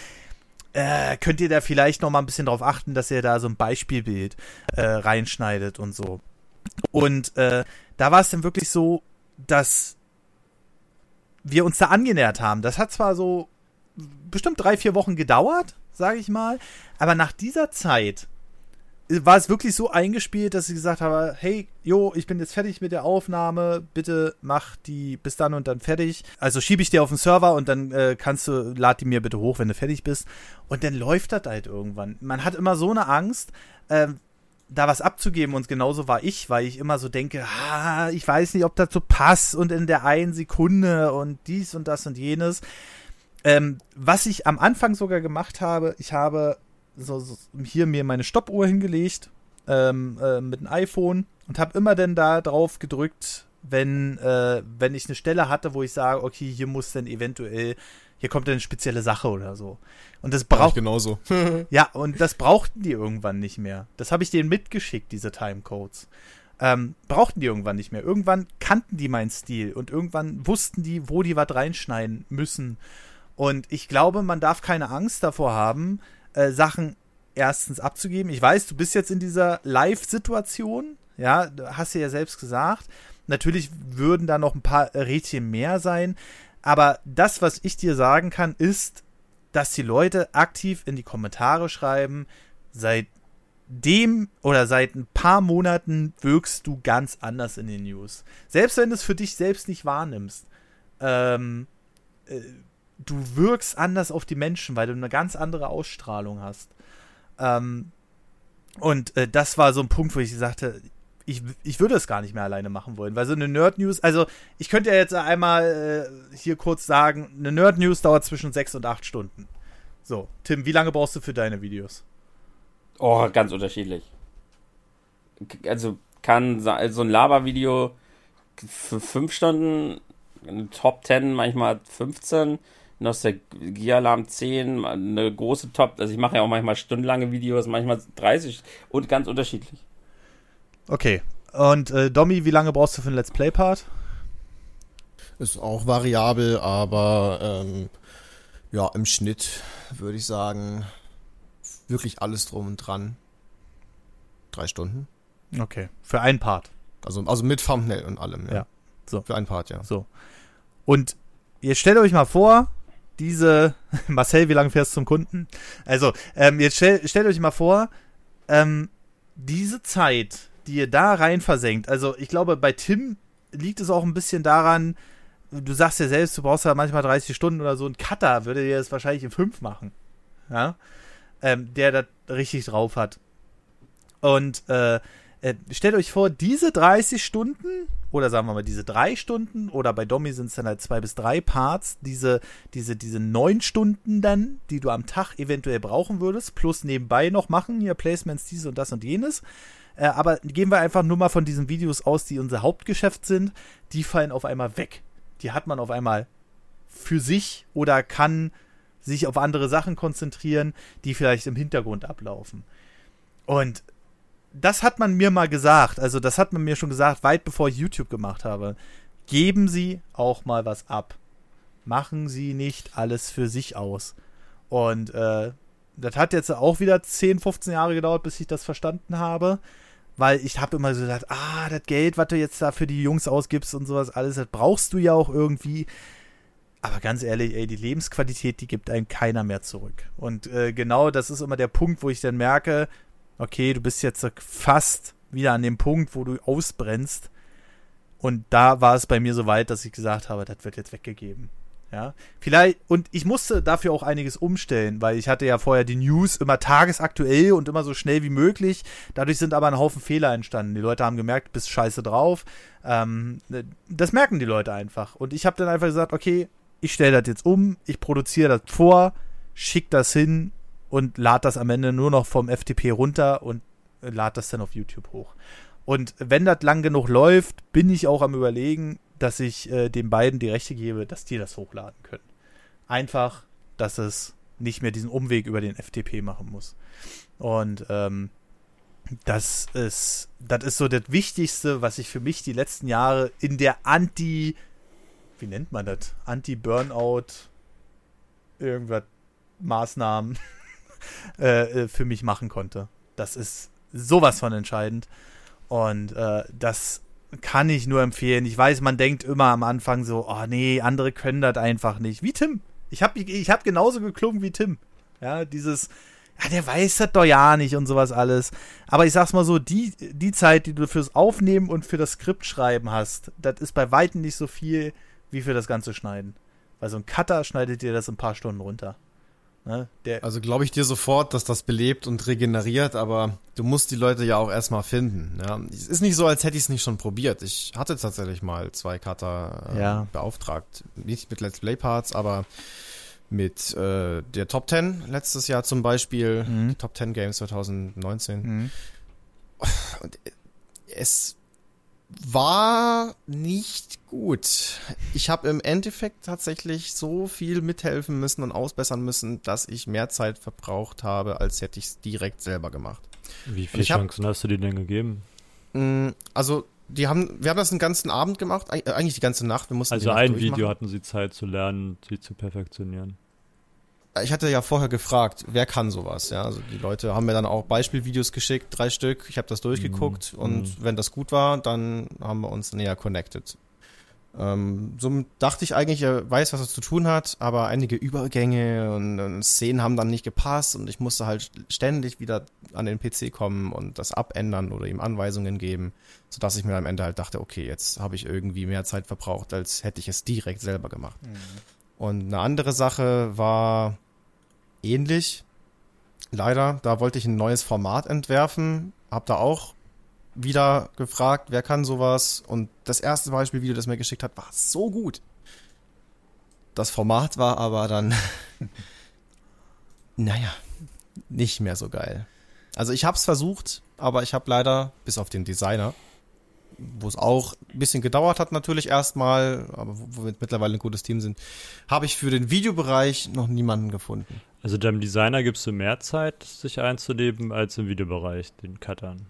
äh, könnt ihr da vielleicht noch mal ein bisschen drauf achten, dass ihr da so ein Beispielbild äh, reinschneidet und so. Und äh, da war es dann wirklich so, dass wir uns da angenähert haben. Das hat zwar so bestimmt drei, vier Wochen gedauert, sage ich mal, aber nach dieser Zeit war es wirklich so eingespielt, dass ich gesagt habe, hey, jo, ich bin jetzt fertig mit der Aufnahme, bitte mach die bis dann und dann fertig. Also schiebe ich dir auf den Server und dann äh, kannst du, lad die mir bitte hoch, wenn du fertig bist. Und dann läuft das halt irgendwann. Man hat immer so eine Angst, ähm, da was abzugeben und genauso war ich, weil ich immer so denke, ah, ich weiß nicht, ob das so passt und in der einen Sekunde und dies und das und jenes. Ähm, was ich am Anfang sogar gemacht habe, ich habe so, so hier mir meine Stoppuhr hingelegt ähm, äh, mit dem iPhone und habe immer dann da drauf gedrückt, wenn, äh, wenn ich eine Stelle hatte, wo ich sage, okay, hier muss dann eventuell, hier kommt dann eine spezielle Sache oder so. Und das Brauch braucht genauso. ja, und das brauchten die irgendwann nicht mehr. Das habe ich denen mitgeschickt, diese Timecodes. Ähm, brauchten die irgendwann nicht mehr. Irgendwann kannten die meinen Stil und irgendwann wussten die, wo die was reinschneiden müssen. Und ich glaube, man darf keine Angst davor haben, äh, Sachen erstens abzugeben. Ich weiß, du bist jetzt in dieser Live-Situation, ja, hast du ja selbst gesagt. Natürlich würden da noch ein paar Rädchen mehr sein. Aber das, was ich dir sagen kann, ist, dass die Leute aktiv in die Kommentare schreiben, seit dem oder seit ein paar Monaten wirkst du ganz anders in den News. Selbst wenn du es für dich selbst nicht wahrnimmst. Ähm, äh, du wirkst anders auf die Menschen, weil du eine ganz andere Ausstrahlung hast. Ähm, und äh, das war so ein Punkt, wo ich sagte, ich, ich würde es gar nicht mehr alleine machen wollen, weil so eine Nerd-News, also ich könnte ja jetzt einmal äh, hier kurz sagen, eine Nerd-News dauert zwischen sechs und acht Stunden. So, Tim, wie lange brauchst du für deine Videos? Oh, ganz unterschiedlich. Also kann sa- so ein Laber-Video für 5 Stunden, Top 10 manchmal 15, Nostalgie-Alarm 10, eine große Top, also ich mache ja auch manchmal stundenlange Videos, manchmal 30 und ganz unterschiedlich. Okay. Und äh, Domi, wie lange brauchst du für einen Let's Play-Part? Ist auch variabel, aber ähm, Ja, im Schnitt würde ich sagen, wirklich alles drum und dran. Drei Stunden. Okay. Für einen Part. Also, also mit Thumbnail und allem. Ja. Ja, so. Für einen Part, ja. So. Und jetzt stellt euch mal vor, diese, Marcel, wie lange fährst du zum Kunden? Also, ähm, jetzt stell, stellt euch mal vor, ähm, diese Zeit, die ihr da rein versenkt, also ich glaube, bei Tim liegt es auch ein bisschen daran, du sagst ja selbst, du brauchst ja manchmal 30 Stunden oder so, ein Cutter würde dir das wahrscheinlich in fünf machen. Ja. Ähm, der das richtig drauf hat. Und äh, äh, stellt euch vor, diese 30 Stunden oder sagen wir mal diese drei Stunden oder bei Domi sind es dann halt zwei bis drei Parts, diese, diese, diese neun Stunden dann, die du am Tag eventuell brauchen würdest, plus nebenbei noch machen, hier Placements, dies und das und jenes. Äh, aber gehen wir einfach nur mal von diesen Videos aus, die unser Hauptgeschäft sind, die fallen auf einmal weg. Die hat man auf einmal für sich oder kann sich auf andere Sachen konzentrieren, die vielleicht im Hintergrund ablaufen. Und das hat man mir mal gesagt, also das hat man mir schon gesagt, weit bevor ich YouTube gemacht habe. Geben Sie auch mal was ab. Machen Sie nicht alles für sich aus. Und äh, das hat jetzt auch wieder 10, 15 Jahre gedauert, bis ich das verstanden habe. Weil ich habe immer so gesagt, ah, das Geld, was du jetzt da für die Jungs ausgibst und sowas, alles, das brauchst du ja auch irgendwie. Aber ganz ehrlich, ey, die Lebensqualität, die gibt einem keiner mehr zurück. Und äh, genau das ist immer der Punkt, wo ich dann merke, okay, du bist jetzt fast wieder an dem Punkt, wo du ausbrennst. Und da war es bei mir so weit, dass ich gesagt habe, das wird jetzt weggegeben. Ja, vielleicht, und ich musste dafür auch einiges umstellen, weil ich hatte ja vorher die News immer tagesaktuell und immer so schnell wie möglich. Dadurch sind aber ein Haufen Fehler entstanden. Die Leute haben gemerkt, bist scheiße drauf. Ähm, das merken die Leute einfach. Und ich habe dann einfach gesagt, okay, ich stelle das jetzt um, ich produziere das vor, schick das hin und lade das am Ende nur noch vom FTP runter und lade das dann auf YouTube hoch. Und wenn das lang genug läuft, bin ich auch am überlegen, dass ich äh, den beiden die Rechte gebe, dass die das hochladen können. Einfach, dass es nicht mehr diesen Umweg über den FTP machen muss. Und ähm, das ist, das ist so das Wichtigste, was ich für mich die letzten Jahre in der Anti, wie nennt man das? Anti-Burnout, irgendwas, Maßnahmen äh, für mich machen konnte. Das ist sowas von entscheidend. Und äh, das kann ich nur empfehlen. Ich weiß, man denkt immer am Anfang so, oh nee, andere können das einfach nicht. Wie Tim. Ich habe ich hab genauso geklungen wie Tim. Ja, dieses, ja, der weiß das doch ja nicht und sowas alles. Aber ich sag's mal so, die, die Zeit, die du fürs Aufnehmen und für das Skript schreiben hast, das ist bei Weitem nicht so viel wie für das ganze Schneiden. Weil so ein Cutter schneidet dir das in ein paar Stunden runter. Ne? Also glaube ich dir sofort, dass das belebt und regeneriert, aber du musst die Leute ja auch erstmal finden. Ja. Es ist nicht so, als hätte ich es nicht schon probiert. Ich hatte tatsächlich mal zwei Cutter äh, Ja. beauftragt. Nicht mit Let's Play Parts, aber mit äh, der Top 10 letztes Jahr zum Beispiel, Mhm. die Top 10 Games 2019. Mhm. Und es war nicht gut. Ich habe im Endeffekt tatsächlich so viel mithelfen müssen und ausbessern müssen, dass ich mehr Zeit verbraucht habe, als hätte ich es direkt selber gemacht. Wie viele ich hab- Chancen hast du dir denn gegeben? Mm, Also, die haben, wir haben das den ganzen Abend gemacht, äh, eigentlich die ganze Nacht. Wir mussten Also ein. Video hatten sie Zeit zu lernen, sie zu perfektionieren. Ich hatte ja vorher gefragt, wer kann sowas, ja. Also die Leute haben mir dann auch Beispielvideos geschickt, drei Stück. Ich habe das durchgeguckt Mhm. und wenn das gut war, dann haben wir uns näher connected. Ähm, somit dachte ich eigentlich, er weiß, was er zu tun hat, aber einige Übergänge und, und Szenen haben dann nicht gepasst und ich musste halt ständig wieder an den PC kommen und das abändern oder ihm Anweisungen geben, sodass ich mir am Ende halt dachte, okay, jetzt habe ich irgendwie mehr Zeit verbraucht, als hätte ich es direkt selber gemacht. Und eine andere Sache war ähnlich. Leider, da wollte ich ein neues Format entwerfen, hab da auch wieder gefragt, wer kann sowas und das erste Beispielvideo, das mir geschickt hat, war so gut. Das Format war aber dann naja, nicht mehr so geil. Also ich hab's versucht, aber ich habe leider bis auf den Designer wo es auch ein bisschen gedauert hat natürlich erstmal, aber wo wo wir mittlerweile ein gutes Team sind, habe ich für den Videobereich noch niemanden gefunden. Also dem Designer gibst du mehr Zeit, sich einzuleben, als im Videobereich, den Cuttern.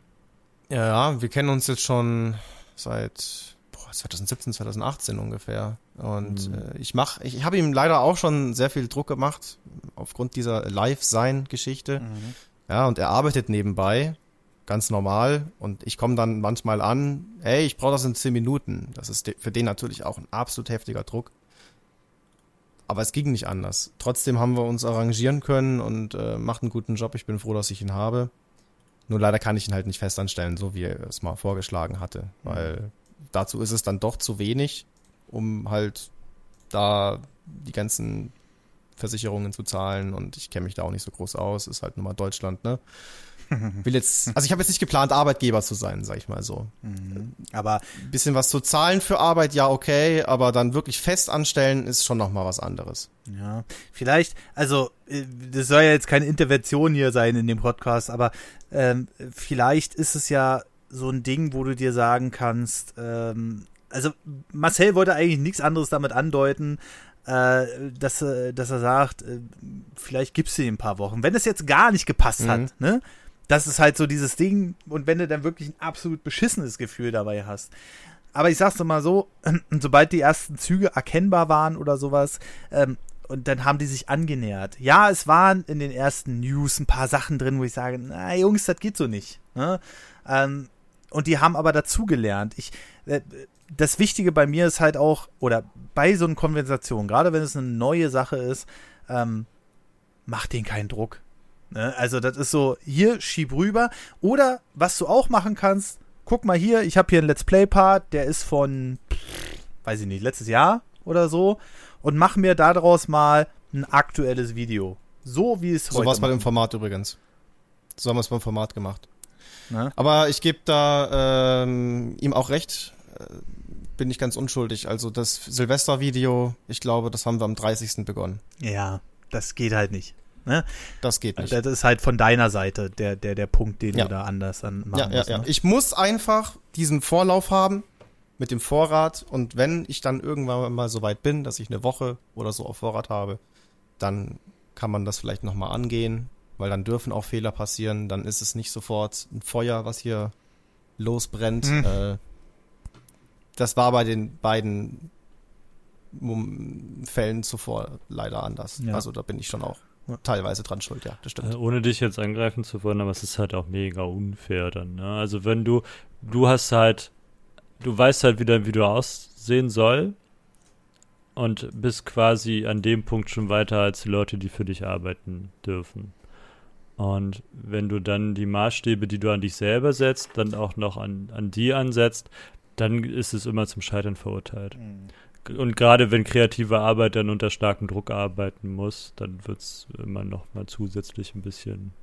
Ja, wir kennen uns jetzt schon seit boah, 2017, 2018 ungefähr. Und Mhm. äh, ich mach, ich habe ihm leider auch schon sehr viel Druck gemacht aufgrund dieser Live-Sein-Geschichte. Mhm. Ja, und er arbeitet nebenbei, ganz normal. Und ich komme dann manchmal an, ey, ich brauche das in 10 Minuten. Das ist für den natürlich auch ein absolut heftiger Druck. Aber es ging nicht anders. Trotzdem haben wir uns arrangieren können und äh, macht einen guten Job. Ich bin froh, dass ich ihn habe. Nur leider kann ich ihn halt nicht festanstellen, so wie er es mal vorgeschlagen hatte. Weil dazu ist es dann doch zu wenig, um halt da die ganzen Versicherungen zu zahlen und ich kenne mich da auch nicht so groß aus, ist halt nun mal Deutschland, ne? Will jetzt, also ich habe jetzt nicht geplant, Arbeitgeber zu sein, sag ich mal so. Mhm. Aber Ein bisschen was zu zahlen für Arbeit, ja, okay, aber dann wirklich fest anstellen ist schon nochmal was anderes. Ja, vielleicht, also äh, das soll ja jetzt keine Intervention hier sein in dem Podcast, aber ähm, vielleicht ist es ja so ein Ding, wo du dir sagen kannst, ähm, also Marcel wollte eigentlich nichts anderes damit andeuten, äh, dass, äh, dass er sagt, äh, vielleicht gibst du ihm ein paar Wochen. Wenn es jetzt gar nicht gepasst Mhm. hat, ne? Das ist halt so dieses Ding, und wenn du dann wirklich ein absolut beschissenes Gefühl dabei hast. Aber ich sag's doch mal so, sobald die ersten Züge erkennbar waren oder sowas, ähm, und dann haben die sich angenähert. Ja, es waren in den ersten News ein paar Sachen drin, wo ich sage, na Jungs, das geht so nicht. Ne? Ähm, und die haben aber dazugelernt. Ich, äh, das Wichtige bei mir ist halt auch, oder bei so einer Konversation, gerade wenn es eine neue Sache ist, ähm, mach den keinen Druck. Ne? Also das ist so, hier schieb rüber. Oder was du auch machen kannst, guck mal hier, ich habe hier einen Let's Play-Part, der ist von, weiß ich nicht, letztes Jahr oder so. Und mach mir daraus mal ein aktuelles Video. So wie es So heute war es dem machen. Format übrigens. So haben wir es beim Format gemacht. Ne? Aber ich gebe da ähm, ihm auch recht. Äh, bin ich ganz unschuldig. Also das Silvester-Video, ich glaube, das haben wir am 30. begonnen. Ja, das geht halt nicht. Ne? Das geht nicht. Das ist halt von deiner Seite der, der, der Punkt, den Ja. du da anders dann machen Ja, musst. ja. Ne? Ich muss einfach diesen Vorlauf haben mit dem Vorrat und wenn ich dann irgendwann mal so weit bin, dass ich eine Woche oder so auf Vorrat habe, dann kann man das vielleicht nochmal angehen, weil dann dürfen auch Fehler passieren, dann ist es nicht sofort ein Feuer, was hier losbrennt. Hm. Äh, das war bei den beiden Fällen zuvor leider anders. Ja. Also da bin ich schon auch. Teilweise dran schuld, ja, das stimmt. Äh, Ohne dich jetzt angreifen zu wollen, aber es ist halt auch mega unfair dann. Ne? Also wenn du, du hast halt, du weißt halt, wie dein Video aussehen soll und bist quasi an dem Punkt schon weiter als die Leute, die für dich arbeiten dürfen. Und wenn du dann die Maßstäbe, die du an dich selber setzt, dann auch noch an, an die ansetzt, dann ist es immer zum Scheitern verurteilt. Mhm. Und gerade wenn kreative Arbeit dann unter starkem Druck arbeiten muss, dann wird es immer noch mal zusätzlich ein bisschen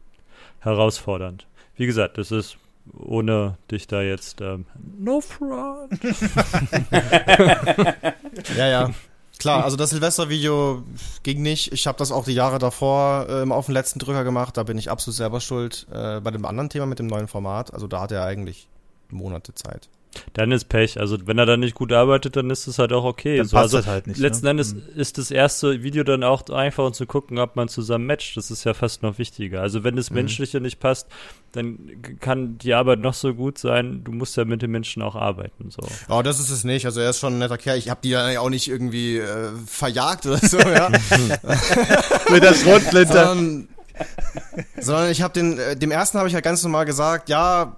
herausfordernd. Wie gesagt, das ist ohne dich da jetzt ähm, no front. Ja, ja. Klar, also das Silvester-Video ging nicht. Ich habe das auch die Jahre davor ähm, auf den letzten Drücker gemacht. Da bin ich absolut selber schuld. Äh, bei dem anderen Thema mit dem neuen Format, also da hat er eigentlich Monate Zeit. Dann ist Pech. Also wenn er dann nicht gut arbeitet, dann ist es halt auch okay. Dann so, passt also das halt nicht. letzten ne? Endes Mhm. ist das erste Video dann auch einfach um zu gucken, ob man zusammen matcht. Das ist ja fast noch wichtiger. Also wenn das Mhm. Menschliche nicht passt, dann kann die Arbeit noch so gut sein. Du musst ja mit den Menschen auch arbeiten. So. Oh, das ist es nicht. Also er ist schon ein netter Kerl. Ich habe die ja auch nicht irgendwie äh, verjagt oder so, ja. Mit der Schrotflinte. sondern, sondern ich habe den, äh, dem ersten habe ich halt ganz normal gesagt, ja,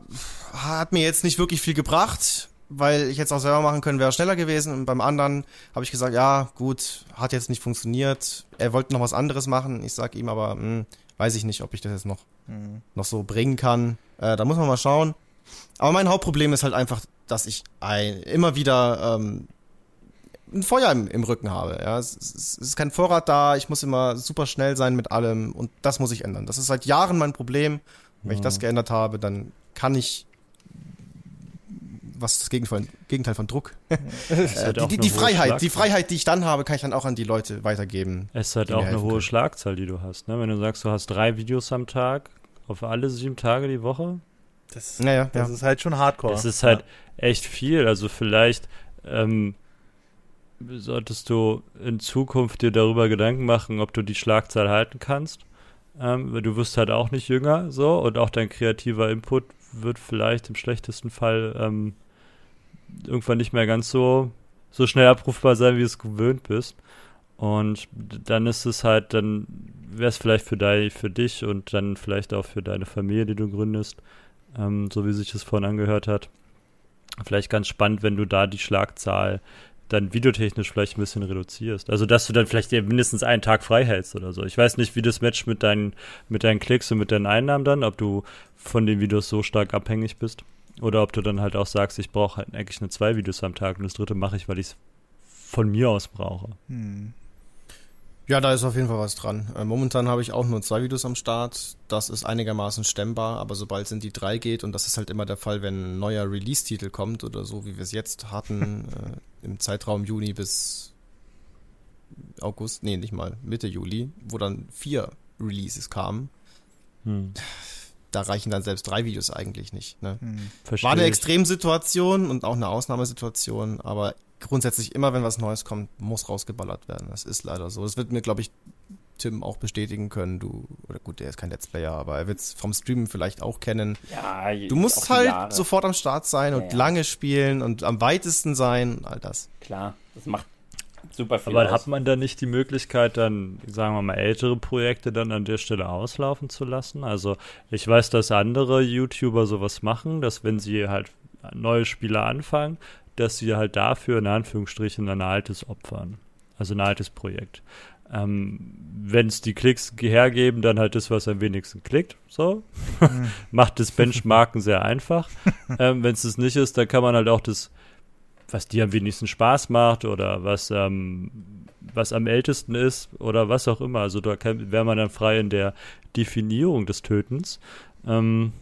hat mir jetzt nicht wirklich viel gebracht, weil ich jetzt auch selber machen können, wäre schneller gewesen. Und beim anderen habe ich gesagt, ja, gut, hat jetzt nicht funktioniert. Er wollte noch was anderes machen. Ich sag ihm aber, hm, weiß ich nicht, ob ich das jetzt noch, Mhm. noch so bringen kann. Äh, da muss man mal schauen. Aber mein Hauptproblem ist halt einfach, dass ich ein, immer wieder ähm, ein Feuer im, im Rücken habe. Ja, es, es, es ist kein Vorrat da. Ich muss immer super schnell sein mit allem und das muss ich ändern. Das ist seit Jahren mein Problem. Wenn ich das geändert habe, dann kann ich was ist das Gegenteil, Gegenteil von Druck? ist Äh, die die, die Freiheit, die. Freiheit, die ich dann habe, kann ich dann auch an die Leute weitergeben. Es ist halt auch eine hohe können. Schlagzahl, die du hast. Ne? Wenn du sagst, du hast drei Videos am Tag, auf alle sieben Tage die Woche, Das, Naja, das ja. ist halt schon hardcore. das ist halt echt viel. Also vielleicht ähm, solltest du in Zukunft dir darüber Gedanken machen, ob du die Schlagzahl halten kannst. Ähm, weil du wirst halt auch nicht jünger, so, und auch dein kreativer Input wird vielleicht im schlechtesten Fall ähm, irgendwann nicht mehr ganz so, so schnell abrufbar sein, wie du es gewöhnt bist. Und dann ist es halt, dann wäre es vielleicht für, dein, für dich und dann vielleicht auch für deine Familie, die du gründest, ähm, so wie sich das vorhin angehört hat. Vielleicht ganz spannend, wenn du da die Schlagzahl dann videotechnisch vielleicht ein bisschen reduzierst. Also, dass du dann vielleicht mindestens einen Tag frei hältst oder so. Ich weiß nicht, wie das matcht mit deinen, mit deinen Klicks und mit deinen Einnahmen dann, ob du von den Videos so stark abhängig bist. Oder ob du dann halt auch sagst, ich brauche halt eigentlich nur zwei Videos am Tag und das dritte mache ich, weil ich es von mir aus brauche. Hm. Ja, da ist auf jeden Fall was dran. Äh, momentan habe ich auch nur zwei Videos am Start. Das ist einigermaßen stemmbar, aber sobald es in die drei geht, und das ist halt immer der Fall, wenn ein neuer Release-Titel kommt oder so, wie wir es jetzt hatten, äh, im Zeitraum Juni bis August, nee, nicht mal, Mitte Juli, wo dann vier Releases kamen. Hm. Da reichen dann selbst drei Videos eigentlich nicht. Ne? Hm. War eine Extremsituation und auch eine Ausnahmesituation, aber grundsätzlich immer, wenn was Neues kommt, muss rausgeballert werden. Das ist leider so. Das wird mir, glaube ich, Tim auch bestätigen können. Du, oder gut, der ist kein Let's Player, aber er wird es vom Streamen vielleicht auch kennen. Ja, du musst halt Jahre. sofort am Start sein und ja, ja. lange spielen und am weitesten sein, all das. Klar, das macht super viel. Aber aus. hat man da nicht die Möglichkeit, dann, sagen wir mal, ältere Projekte dann an der Stelle auslaufen zu lassen? Also ich weiß, dass andere YouTuber sowas machen, dass wenn sie halt neue Spiele anfangen, dass sie halt dafür in Anführungsstrichen ein altes opfern. Also ein altes Projekt. Ähm, Wenn es die Klicks hergeben, dann halt das, was am wenigsten klickt. So. Mhm. Macht das Benchmarken sehr einfach. ähm, Wenn es das nicht ist, dann kann man halt auch das, was dir am wenigsten Spaß macht oder was, ähm, was am ältesten ist oder was auch immer. Also da wäre man dann frei in der Definierung des Tötens. Ähm,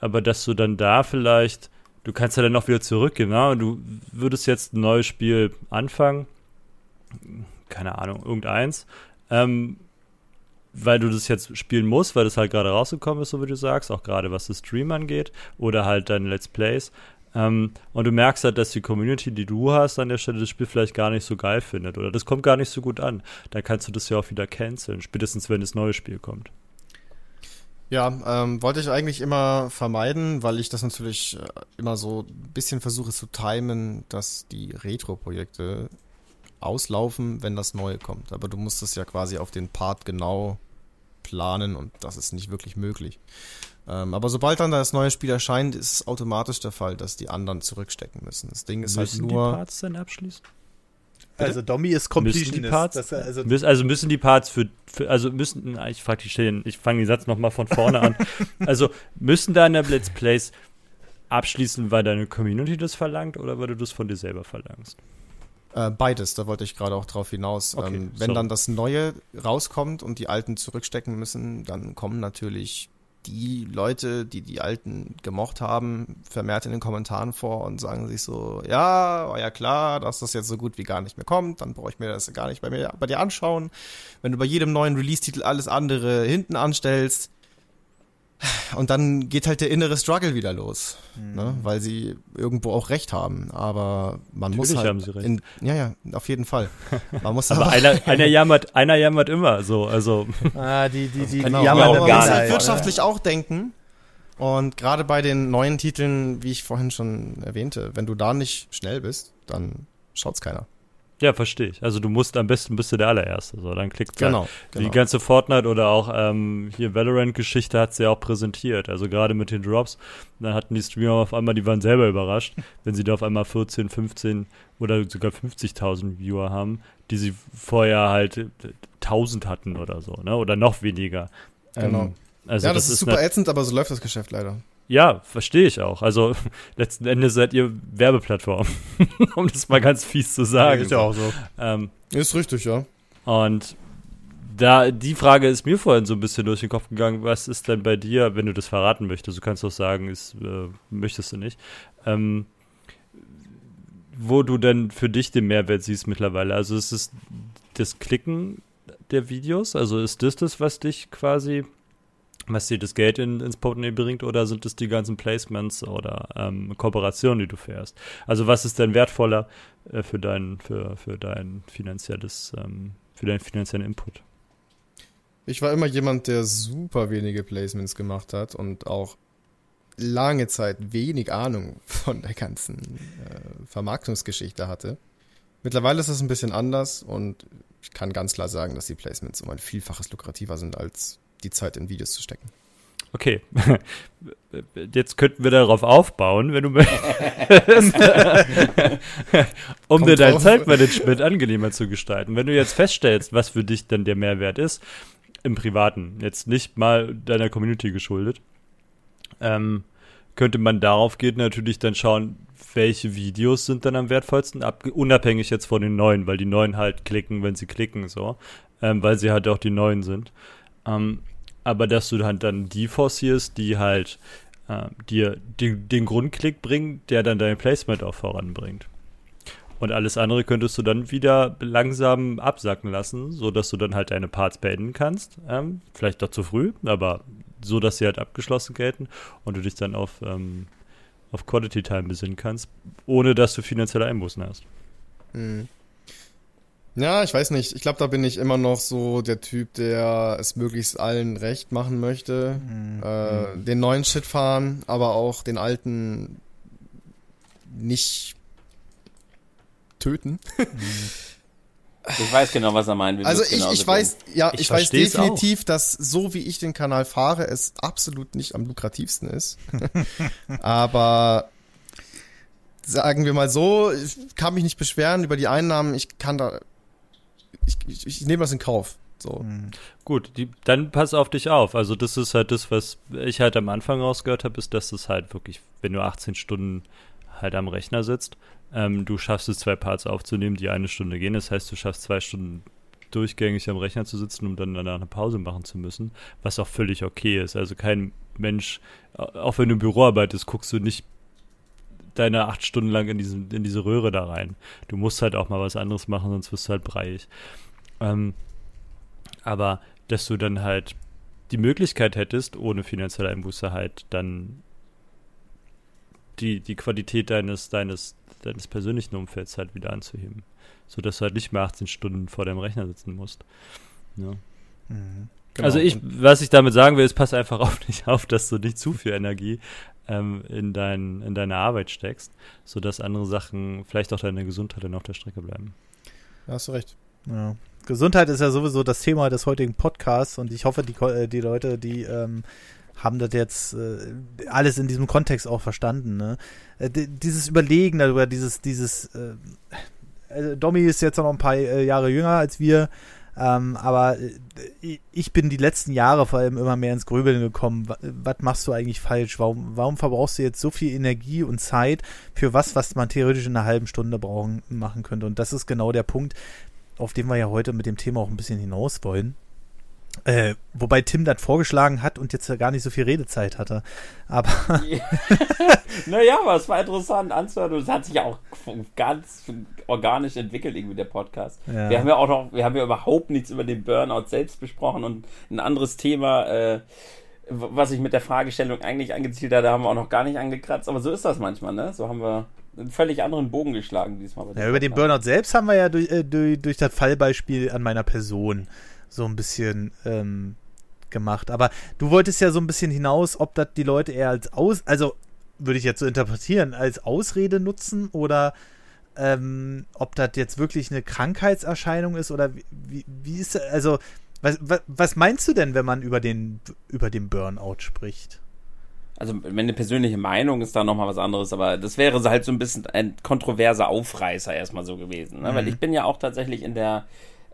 aber dass du dann da vielleicht du kannst ja dann auch wieder zurückgehen, ne? Und du würdest jetzt ein neues Spiel anfangen, keine Ahnung, irgendeins, ähm, weil du das jetzt spielen musst, weil das halt gerade rausgekommen ist, so wie du sagst, auch gerade was das Stream angeht oder halt deine Let's Plays. Ähm, und du merkst halt, dass die Community, die du hast an der Stelle, das Spiel vielleicht gar nicht so geil findet oder das kommt gar nicht so gut an. Dann kannst du das ja auch wieder canceln, spätestens wenn das neue Spiel kommt. Ja, ähm, wollte ich eigentlich immer vermeiden, weil ich das natürlich äh, immer so ein bisschen versuche zu timen, dass die Retro-Projekte auslaufen, wenn das Neue kommt. Aber du musst es ja quasi auf den Part genau planen und das ist nicht wirklich möglich. Ähm, aber sobald dann das neue Spiel erscheint, ist es automatisch der Fall, dass die anderen zurückstecken müssen. Das Ding ist halt müssen halt nur. Die Parts dann abschließen? Also Domi ist Completionist. Das, also, also, müssen die Parts für, für also müssen, ich frage die Stellen, ich fange den Satz nochmal von vorne an. Also müssen deine Let's Plays abschließen, weil deine Community das verlangt oder weil du das von dir selber verlangst? Äh, beides, da wollte ich gerade auch drauf hinaus. Okay, ähm, wenn sorry. dann das Neue rauskommt und die Alten zurückstecken müssen, dann kommen natürlich die Leute, die die Alten gemocht haben, vermehrt in den Kommentaren vor und sagen sich so, ja, war ja klar, dass das jetzt so gut wie gar nicht mehr kommt, dann brauche ich mir das gar nicht bei, mir, bei dir anschauen. Wenn du bei jedem neuen Release-Titel alles andere hinten anstellst, und dann geht halt der innere Struggle wieder los, mhm. ne? weil sie irgendwo auch recht haben. Aber man Natürlich muss halt. Haben sie recht. In, ja, ja, auf jeden Fall. Man muss aber einer, einer jammert, einer jammert immer so. Also. Ah, die, die, die, genau, die jammern man muss halt wirtschaftlich auch denken. Und gerade bei den neuen Titeln, wie ich vorhin schon erwähnte, wenn du da nicht schnell bist, dann schaut's keiner. Ja, verstehe ich. Also du musst am besten bist du der allererste. So, dann klickt genau, halt. genau. Die ganze Fortnite oder auch ähm, hier Valorant-Geschichte hat sie ja auch präsentiert. Also gerade mit den Drops, dann hatten die Streamer auf einmal, die waren selber überrascht, wenn sie da auf einmal 14, 15 oder sogar 50.000 Viewer haben, die sie vorher halt 1000 hatten oder so, ne? Oder noch weniger. Genau. Ähm, also ja, das, das ist super ätzend, aber so läuft das Geschäft leider. Ja, verstehe ich auch. Also letzten Endes seid ihr Werbeplattform, um das mal ganz fies zu sagen. Ist ja auch so. Ähm, ist richtig, ja. Und da die Frage ist mir vorhin so ein bisschen durch den Kopf gegangen, was ist denn bei dir, wenn du das verraten möchtest? Du kannst doch sagen, ist, äh, möchtest du nicht. Ähm, wo du denn für dich den Mehrwert siehst mittlerweile. Also ist es das Klicken der Videos? Also ist das das, was dich quasi was dir das Geld in, ins Portemonnaie bringt oder sind es die ganzen Placements oder ähm, Kooperationen, die du fährst? Also was ist denn wertvoller äh, für dein, für, für dein finanzielles, ähm, für deinen finanziellen Input? Ich war immer jemand, der super wenige Placements gemacht hat und auch lange Zeit wenig Ahnung von der ganzen äh, Vermarktungsgeschichte hatte. Mittlerweile ist das ein bisschen anders und ich kann ganz klar sagen, dass die Placements um ein Vielfaches lukrativer sind, als die Zeit in Videos zu stecken. Okay, jetzt könnten wir darauf aufbauen, wenn du möchtest, um Kommt dir dein drauf. Zeitmanagement angenehmer zu gestalten. Wenn du jetzt feststellst, was für dich dann der Mehrwert ist, im Privaten, jetzt nicht mal deiner Community geschuldet, ähm, könnte man darauf geht natürlich dann schauen, welche Videos sind dann am wertvollsten, ab, unabhängig jetzt von den neuen, weil die neuen halt klicken, wenn sie klicken, so, ähm, weil sie halt auch die neuen sind. Ähm, aber dass du halt dann die forcierst, die halt äh, dir den, den Grundklick bringen, der dann dein Placement auch voranbringt. Und alles andere könntest du dann wieder langsam absacken lassen, so dass du dann halt deine Parts beenden kannst. Ähm, vielleicht doch zu früh, aber so, dass sie halt abgeschlossen gelten und du dich dann auf, ähm, auf Quality Time besinnen kannst, ohne dass du finanzielle Einbußen hast. Hm. Ja, ich weiß nicht. Ich glaube, da bin ich immer noch so der Typ, der es möglichst allen recht machen möchte. Äh, den neuen Shit fahren, aber auch den alten nicht töten. Ich weiß genau, was er meint. Wir Also ich, ich weiß, ja, Ich ich, weiß definitiv, dass so wie ich den Kanal fahre, es absolut nicht am lukrativsten ist. Aber sagen wir mal so, ich kann mich nicht beschweren über die Einnahmen. Ich kann da, ich, ich, ich nehme das in Kauf. So. Gut, die, dann pass auf dich auf. Also das ist halt das, was ich halt am Anfang rausgehört habe, ist, dass es halt wirklich, wenn du 18 Stunden halt am Rechner sitzt, ähm, du schaffst es, zwei Parts aufzunehmen, die eine Stunde gehen. Das heißt, du schaffst zwei Stunden durchgängig am Rechner zu sitzen, um dann danach eine Pause machen zu müssen, was auch völlig okay ist. Also kein Mensch, auch wenn du im Büro arbeitest, guckst du nicht deine acht Stunden lang in, diesen, in diese Röhre da rein. Du musst halt auch mal was anderes machen, sonst wirst du halt breiig. Ähm, aber dass du dann halt die Möglichkeit hättest, ohne finanzielle Einbuße halt dann die, die Qualität deines, deines, deines persönlichen Umfelds halt wieder anzuheben. Sodass du halt nicht mehr 18 Stunden vor deinem Rechner sitzen musst. Ja. Mhm. Genau. Also ich, was ich damit sagen will, ist, pass einfach auf dich auf, dass du nicht zu viel Energie ähm, in, dein, in deine Arbeit steckst, sodass andere Sachen, vielleicht auch deine Gesundheit dann auf der Strecke bleiben. Da hast du recht. Ja. Gesundheit ist ja sowieso das Thema des heutigen Podcasts und ich hoffe, die, äh, die Leute, die ähm, haben das jetzt äh, alles in diesem Kontext auch verstanden. Ne? Äh, di- dieses Überlegen darüber, dieses, dieses, äh, also Domi ist jetzt noch ein paar äh, Jahre jünger als wir, ähm, aber äh, ich bin die letzten Jahre vor allem immer mehr ins Grübeln gekommen. Wa- Was machst du eigentlich falsch? Warum, warum verbrauchst du jetzt so viel Energie und Zeit für was, was man theoretisch in einer halben Stunde brauchen, machen könnte? Und das ist genau der Punkt, auf den wir ja heute mit dem Thema auch ein bisschen hinaus wollen. Äh, wobei Tim das vorgeschlagen hat und jetzt ja gar nicht so viel Redezeit hatte. Aber Naja, aber es war interessant anzuhören und es hat sich ja auch ganz organisch entwickelt, irgendwie der Podcast. Ja. Wir haben ja auch noch, wir haben ja überhaupt nichts über den Burnout selbst besprochen und ein anderes Thema, äh, was ich mit der Fragestellung eigentlich angezielt hatte, haben wir auch noch gar nicht angekratzt. Aber so ist das manchmal, ne? So haben wir einen völlig anderen Bogen geschlagen diesmal. ja, über den. Burnout selbst haben wir ja durch, äh, durch, durch das Fallbeispiel an meiner Person so ein bisschen ähm, gemacht. Aber du wolltest ja so ein bisschen hinaus, ob das die Leute eher als Aus, also würde ich jetzt so interpretieren, als Ausrede nutzen oder ähm, ob das jetzt wirklich eine Krankheitserscheinung ist oder wie, wie, wie ist also was, was, was meinst du denn, wenn man über den über den Burnout spricht? Also, wenn eine persönliche Meinung ist da nochmal was anderes, aber das wäre halt so ein bisschen ein kontroverser Aufreißer erstmal so gewesen. Ne? Mhm. Weil ich bin ja auch tatsächlich in der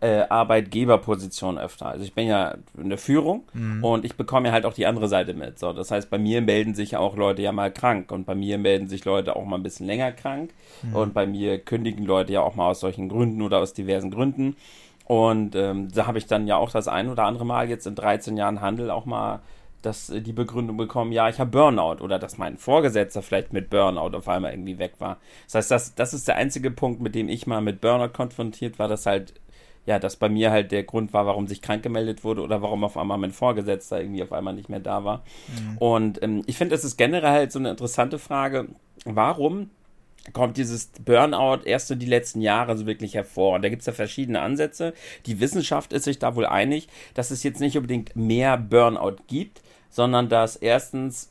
äh, Arbeitgeberposition öfter. Also ich bin ja in der Führung Mhm. und ich bekomme ja halt auch die andere Seite mit. So, das heißt, bei mir melden sich ja auch Leute ja mal krank und bei mir melden sich Leute auch mal ein bisschen länger krank und bei mir kündigen Leute ja auch mal aus solchen Gründen oder aus diversen Gründen. Und ähm, da habe ich dann ja auch das ein oder andere Mal jetzt in 13 Jahren Handel auch mal dass die Begründung bekommen, ja, ich habe Burnout oder dass mein Vorgesetzter vielleicht mit Burnout auf einmal irgendwie weg war. Das heißt, das, das ist der einzige Punkt, mit dem ich mal mit Burnout konfrontiert war, dass halt, ja, dass bei mir halt der Grund war, warum sich krank gemeldet wurde oder warum auf einmal mein Vorgesetzter irgendwie auf einmal nicht mehr da war. Und ähm, ich finde, es ist generell halt so eine interessante Frage, warum kommt dieses Burnout erst so die letzten Jahre so wirklich hervor. Und da gibt es ja verschiedene Ansätze. Die Wissenschaft ist sich da wohl einig, dass es jetzt nicht unbedingt mehr Burnout gibt, sondern dass erstens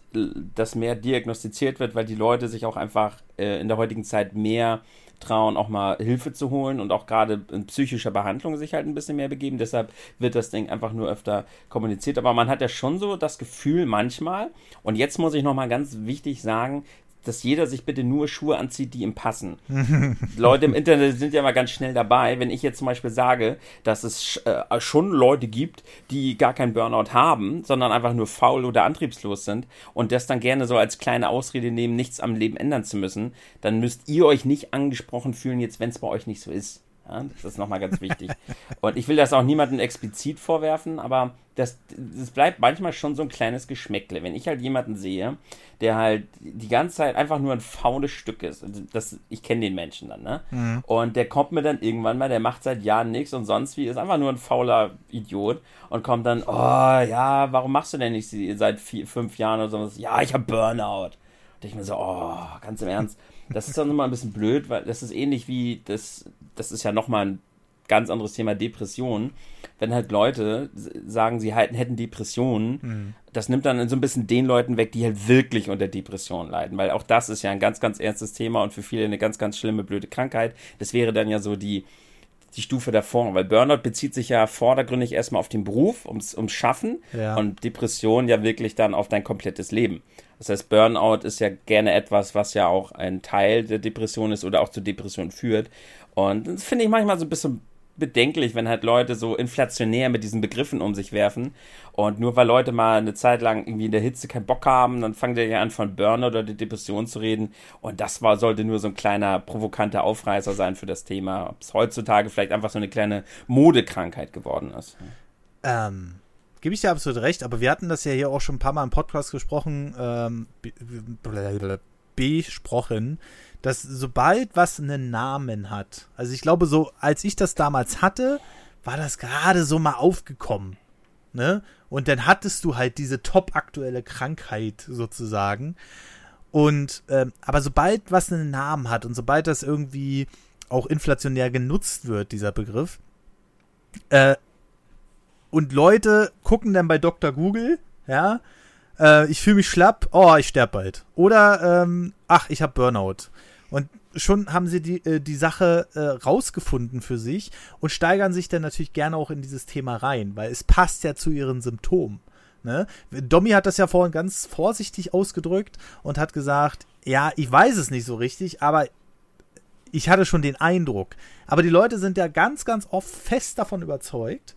das mehr diagnostiziert wird, weil die Leute sich auch einfach äh, in der heutigen Zeit mehr trauen, auch mal Hilfe zu holen und auch gerade in psychischer Behandlung sich halt ein bisschen mehr begeben. Deshalb wird das Ding einfach nur öfter kommuniziert. Aber man hat ja schon so das Gefühl manchmal, und jetzt muss ich nochmal ganz wichtig sagen, dass jeder sich bitte nur Schuhe anzieht, die ihm passen. Leute im Internet sind ja mal ganz schnell dabei. Wenn ich jetzt zum Beispiel sage, dass es äh, schon Leute gibt, die gar keinen Burnout haben, sondern einfach nur faul oder antriebslos sind und das dann gerne so als kleine Ausrede nehmen, nichts am Leben ändern zu müssen, dann müsst ihr euch nicht angesprochen fühlen, jetzt wenn es bei euch nicht so ist. Ja, das ist nochmal ganz wichtig. Und ich will das auch niemandem explizit vorwerfen, aber das, das bleibt manchmal schon so ein kleines Geschmäckle. Wenn ich halt jemanden sehe, der halt die ganze Zeit einfach nur ein faules Stück ist, das, ich kenne den Menschen dann, ne? Mhm. Und der kommt mir dann irgendwann mal, der macht seit Jahren nichts und sonst wie, ist einfach nur ein fauler Idiot und kommt dann, oh ja, warum machst du denn nicht seit vier, fünf Jahren oder sowas? Ja, ich habe Burnout. Und ich mir so, oh, ganz im Ernst. Das ist dann immer ein bisschen blöd, weil das ist ähnlich wie das, das ist ja nochmal ein ganz anderes Thema Depression. Wenn halt Leute sagen, sie halt, hätten Depressionen, mhm. das nimmt dann so ein bisschen den Leuten weg, die halt wirklich unter Depressionen leiden, weil auch das ist ja ein ganz, ganz ernstes Thema und für viele eine ganz, ganz schlimme, blöde Krankheit. Das wäre dann ja so die, die Stufe davor, weil Burnout bezieht sich ja vordergründig erstmal auf den Beruf, ums, ums Schaffen ja. und Depression ja wirklich dann auf dein komplettes Leben. Das heißt, Burnout ist ja gerne etwas, was ja auch ein Teil der Depression ist oder auch zu Depression führt. Und das finde ich manchmal so ein bisschen bedenklich, wenn halt Leute so inflationär mit diesen Begriffen um sich werfen. Und nur weil Leute mal eine Zeit lang irgendwie in der Hitze keinen Bock haben, dann fangen die ja an von Burnout oder der Depression zu reden. Und das war, sollte nur so ein kleiner provokanter Aufreißer sein für das Thema. Ob es heutzutage vielleicht einfach so eine kleine Modekrankheit geworden ist. Ähm, gebe ich dir absolut recht, aber wir hatten das ja hier auch schon ein paar Mal im Podcast gesprochen, ähm, besprochen, dass sobald was einen Namen hat, also ich glaube so, als ich das damals hatte, war das gerade so mal aufgekommen, ne? Und dann hattest du halt diese top aktuelle Krankheit sozusagen. Und ähm, aber sobald was einen Namen hat und sobald das irgendwie auch inflationär genutzt wird, dieser Begriff, äh, und Leute gucken dann bei Dr. Google, ja, äh, ich fühle mich schlapp, oh, ich sterbe bald. Oder, ähm, ach, ich habe Burnout. Und schon haben sie die, äh, die Sache äh, rausgefunden für sich und steigern sich dann natürlich gerne auch in dieses Thema rein, weil es passt ja zu ihren Symptomen. Ne? Domi hat das ja vorhin ganz vorsichtig ausgedrückt und hat gesagt, ja, ich weiß es nicht so richtig, aber ich hatte schon den Eindruck. Aber die Leute sind ja ganz, ganz oft fest davon überzeugt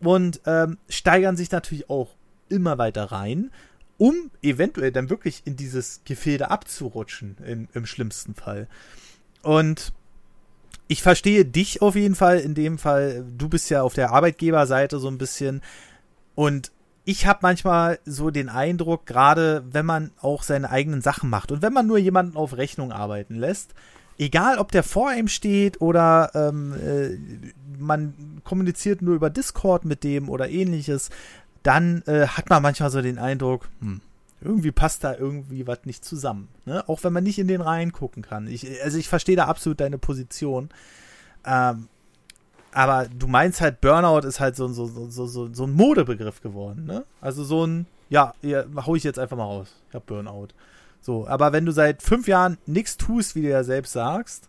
und ähm, steigern sich natürlich auch immer weiter rein, um eventuell dann wirklich in dieses Gefilde abzurutschen, im, im schlimmsten Fall. Und ich verstehe dich auf jeden Fall in dem Fall. Du bist ja auf der Arbeitgeberseite so ein bisschen. Und ich habe manchmal so den Eindruck, gerade wenn man auch seine eigenen Sachen macht und wenn man nur jemanden auf Rechnung arbeiten lässt, egal ob der vor ihm steht oder ähm, äh, man kommuniziert nur über Discord mit dem oder ähnliches, dann äh, hat man manchmal so den Eindruck, hm, irgendwie passt da irgendwie was nicht zusammen. Ne? Auch wenn man nicht in den Reihen gucken kann. Ich, also ich verstehe da absolut deine Position. Ähm, aber du meinst halt, Burnout ist halt so, so, so, so, so ein Modebegriff geworden, ne? Also so ein, ja, ja, hau ich jetzt einfach mal raus. Ich hab Burnout. So, aber wenn du seit fünf Jahren nichts tust, wie du ja selbst sagst,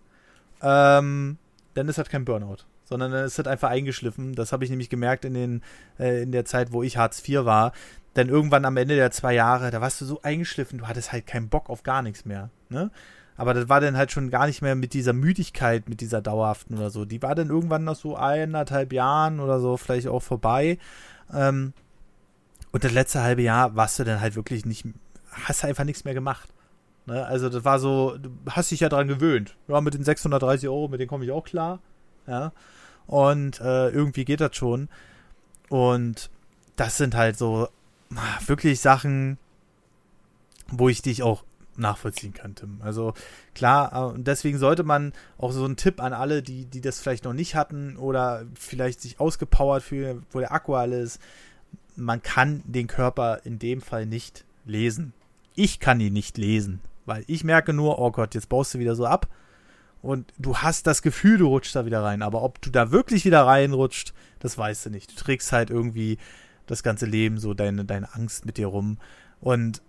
ähm, dann ist halt kein Burnout. Sondern dann ist halt einfach eingeschliffen. Das habe ich nämlich gemerkt in, den, äh, in der Zeit, wo ich Hartz IV war. Denn irgendwann am Ende der zwei Jahre, da warst du so eingeschliffen, du hattest halt keinen Bock auf gar nichts mehr. Ne? Aber das war dann halt schon gar nicht mehr mit dieser Müdigkeit, mit dieser dauerhaften oder so. Die war dann irgendwann nach so eineinhalb Jahren oder so vielleicht auch vorbei. Ähm, und das letzte halbe Jahr warst du dann halt wirklich nicht hast einfach nichts mehr gemacht. Ne? Also das war so, du hast dich ja dran gewöhnt. Ja, mit den 630 Euro, mit denen komme ich auch klar. Ja. Und äh, irgendwie geht das schon. Und das sind halt so wirklich Sachen, wo ich dich auch nachvollziehen kann, Tim. Also klar, äh, deswegen sollte man auch so einen Tipp an alle, die, die das vielleicht noch nicht hatten oder vielleicht sich ausgepowert fühlen, wo der Akku alles ist. Man kann den Körper in dem Fall nicht lesen ich kann ihn nicht lesen, Weil ich merke nur, oh Gott, jetzt baust du wieder so ab. Und du hast das Gefühl, du rutschst da wieder rein. Aber ob du da wirklich wieder reinrutscht, das weißt du nicht. Du trägst halt irgendwie das ganze Leben so deine, deine Angst mit dir rum. Und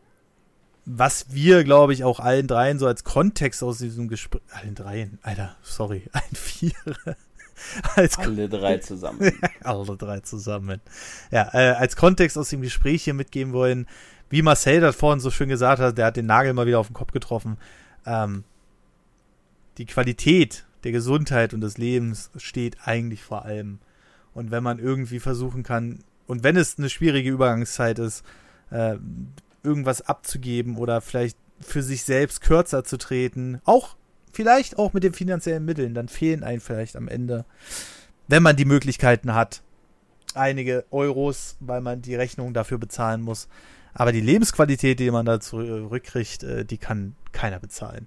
was wir, glaube ich, auch allen dreien so als Kontext aus diesem Gespräch. Allen dreien, Alter, sorry, allen vier. als Alle drei zusammen. Alle drei zusammen. Ja, äh, als Kontext aus dem Gespräch hier mitgeben wollen, wie Marcel das vorhin so schön gesagt hat, der hat den Nagel mal wieder auf den Kopf getroffen. Ähm, die Qualität der Gesundheit und des Lebens steht eigentlich vor allem. Und wenn man irgendwie versuchen kann, und wenn es eine schwierige Übergangszeit ist, äh, irgendwas abzugeben oder vielleicht für sich selbst kürzer zu treten, auch vielleicht auch mit den finanziellen Mitteln, dann fehlen einem vielleicht am Ende, wenn man die Möglichkeiten hat, einige Euros, weil man die Rechnung dafür bezahlen muss. Aber die Lebensqualität, die man da zurückkriegt, äh, die kann keiner bezahlen.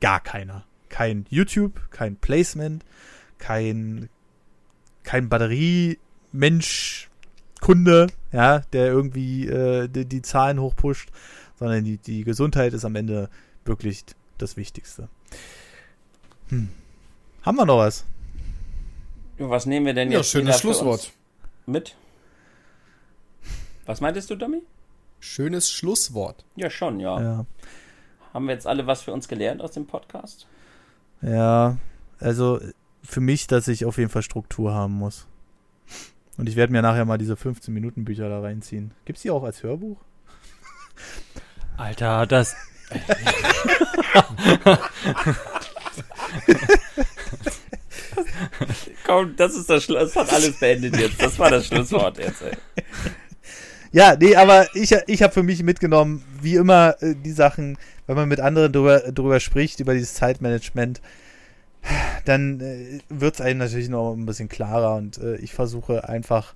Gar keiner. Kein YouTube, kein Placement, kein, kein Batteriemensch, Kunde, ja, der irgendwie äh, die, die, Zahlen hochpusht, sondern die, die Gesundheit ist am Ende wirklich das Wichtigste. Hm. Haben wir noch was? Was nehmen wir denn ja, jetzt? Schönes Schlusswort. Mit? Was meintest du, Dummy? Schönes Schlusswort. Ja, schon, ja. ja. Haben wir jetzt alle was für uns gelernt aus dem Podcast? Ja, also für mich, dass ich auf jeden Fall Struktur haben muss. Und ich werde mir nachher mal diese 15-Minuten-Bücher da reinziehen. Gibt es die auch als Hörbuch? Alter, das. Komm, das ist das Schluss. Das hat alles beendet jetzt. Das war das Schlusswort jetzt, ey. Ja, nee, aber ich, ich habe für mich mitgenommen, wie immer, äh, die Sachen, wenn man mit anderen drüber, drüber spricht, über dieses Zeitmanagement, dann äh, wird es einem natürlich noch ein bisschen klarer und äh, ich versuche einfach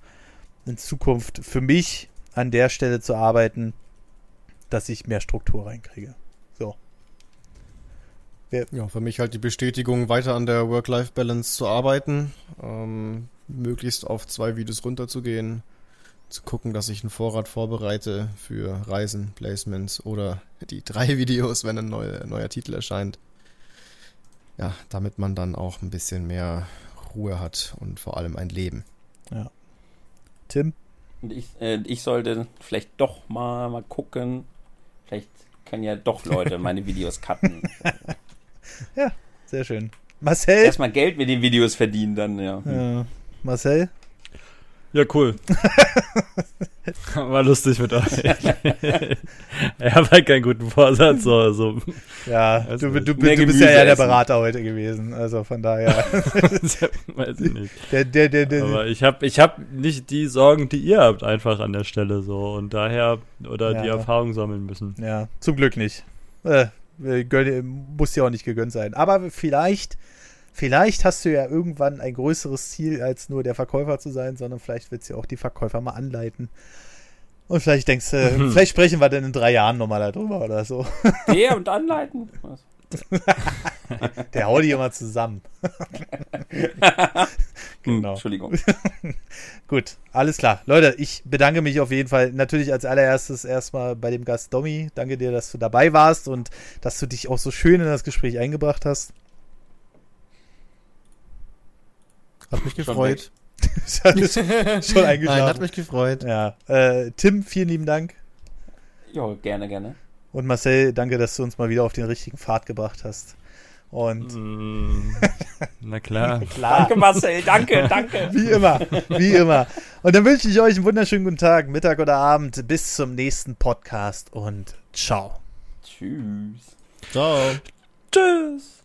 in Zukunft für mich an der Stelle zu arbeiten, dass ich mehr Struktur reinkriege. So. Ja, für mich halt die Bestätigung, weiter an der Work-Life-Balance zu arbeiten, ähm, möglichst auf zwei Videos runterzugehen, zu gucken, dass ich einen Vorrat vorbereite für Reisen, Placements oder die drei Videos, wenn ein neuer, neuer Titel erscheint ja, damit man dann auch ein bisschen mehr Ruhe hat und vor allem ein Leben. Ja. Tim? Und ich, äh, ich sollte vielleicht doch mal, mal gucken. Vielleicht können ja doch Leute meine Videos cutten. ja, sehr schön. Marcel? Erstmal Geld mit den Videos verdienen, dann, ja. ja. Marcel? Ja, cool. War lustig mit euch. ich habe halt keinen guten Vorsatz. So, also, ja, du, du, du, du bist ja, ja der Berater heute gewesen. Also von daher. Weiß ich nicht. Der, der, der, der, Aber ich habe ich hab nicht die Sorgen, die ihr habt, einfach an der Stelle so. Und daher, oder ja. die Erfahrung sammeln müssen. Ja, zum Glück nicht. Äh, muss ja auch nicht gegönnt sein. Aber vielleicht Vielleicht hast du ja irgendwann ein größeres Ziel, als nur der Verkäufer zu sein, sondern vielleicht willst du ja auch die Verkäufer mal anleiten. Und vielleicht denkst du, mhm. vielleicht sprechen wir dann in drei Jahren nochmal darüber oder so. Ja, und anleiten. der haut die immer zusammen. genau. Entschuldigung. Gut, alles klar. Leute, ich bedanke mich auf jeden Fall natürlich als allererstes erstmal bei dem Gast Domi. Danke dir, dass du dabei warst und dass du dich auch so schön in das Gespräch eingebracht hast. Hat mich gefreut. schon eingeschlafen. Nein, hat mich gefreut. Ja. Äh, Tim, vielen lieben Dank. Ja, gerne, gerne. Und Marcel, danke, dass du uns mal wieder auf den richtigen Pfad gebracht hast. Und. Mm, na klar. klar. Danke, Marcel, danke, danke. Wie immer, wie immer. Und dann wünsche ich euch einen wunderschönen guten Tag, Mittag oder Abend. Bis zum nächsten Podcast und ciao. Tschüss. Ciao. Tschüss.